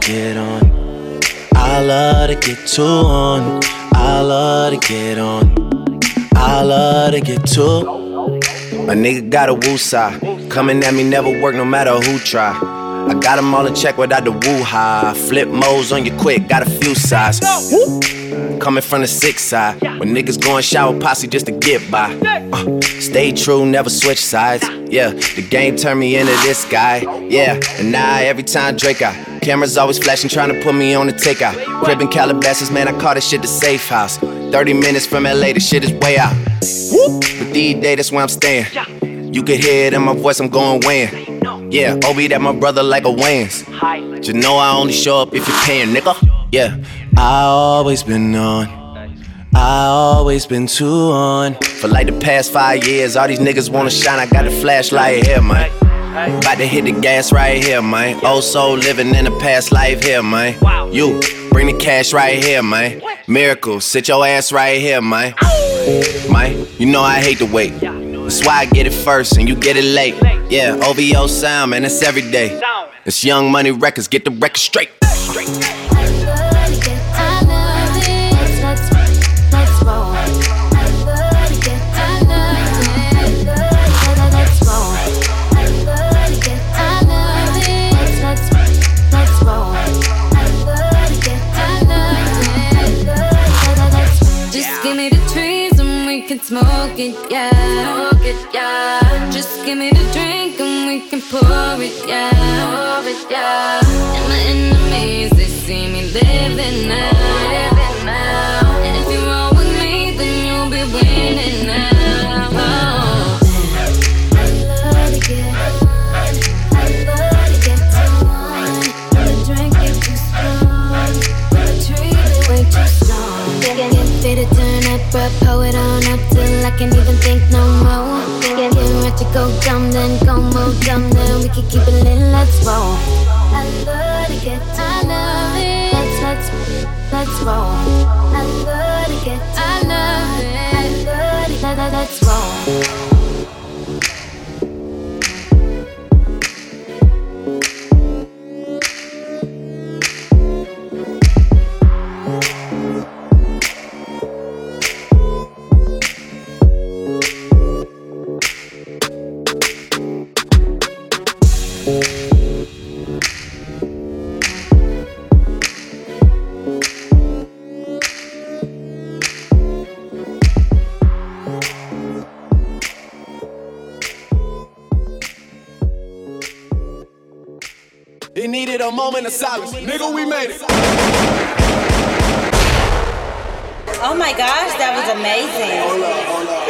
Get on. I love to get too on. I love to get on. I love to get too. A nigga got a woo side. Coming at me never work no matter who try. I got them all in check without the woo high. Flip modes on you quick, got a few sides. Coming from the six side. When niggas going shower posse just to get by. Uh, stay true, never switch sides. Yeah, the game turned me into this guy. Yeah, and now every time Drake out. Cameras always flashing, trying to put me on the takeout. Crib in Calabasas, man, I call this shit the safe house. 30 minutes from LA, the shit is way out. But these days, that's where I'm staying. You can hear it in my voice, I'm going weighing. Yeah, Oli, that my brother like a Wayans. You know I only show up if you're paying, nigga. Yeah, I always been on. I always been too on. For like the past five years, all these niggas wanna shine. I got a flashlight here, man. About to hit the gas right here, man. Old soul living in a past life here, man. You bring the cash right here, man. Miracle, sit your ass right here, man. Man, you know I hate to wait. That's why I get it first and you get it late. Yeah, OVO sound, man, it's every day. It's Young Money Records, get the record straight. I can't even think no more. Get ready to go dumb, then go more dumb, then we can keep it lit. Let's roll. I love to get I love it. Let's let's let's roll. I love to get I love it. I love to let, let, let's roll. Moment of silence. Nigga, we made it. Oh my gosh, that was amazing.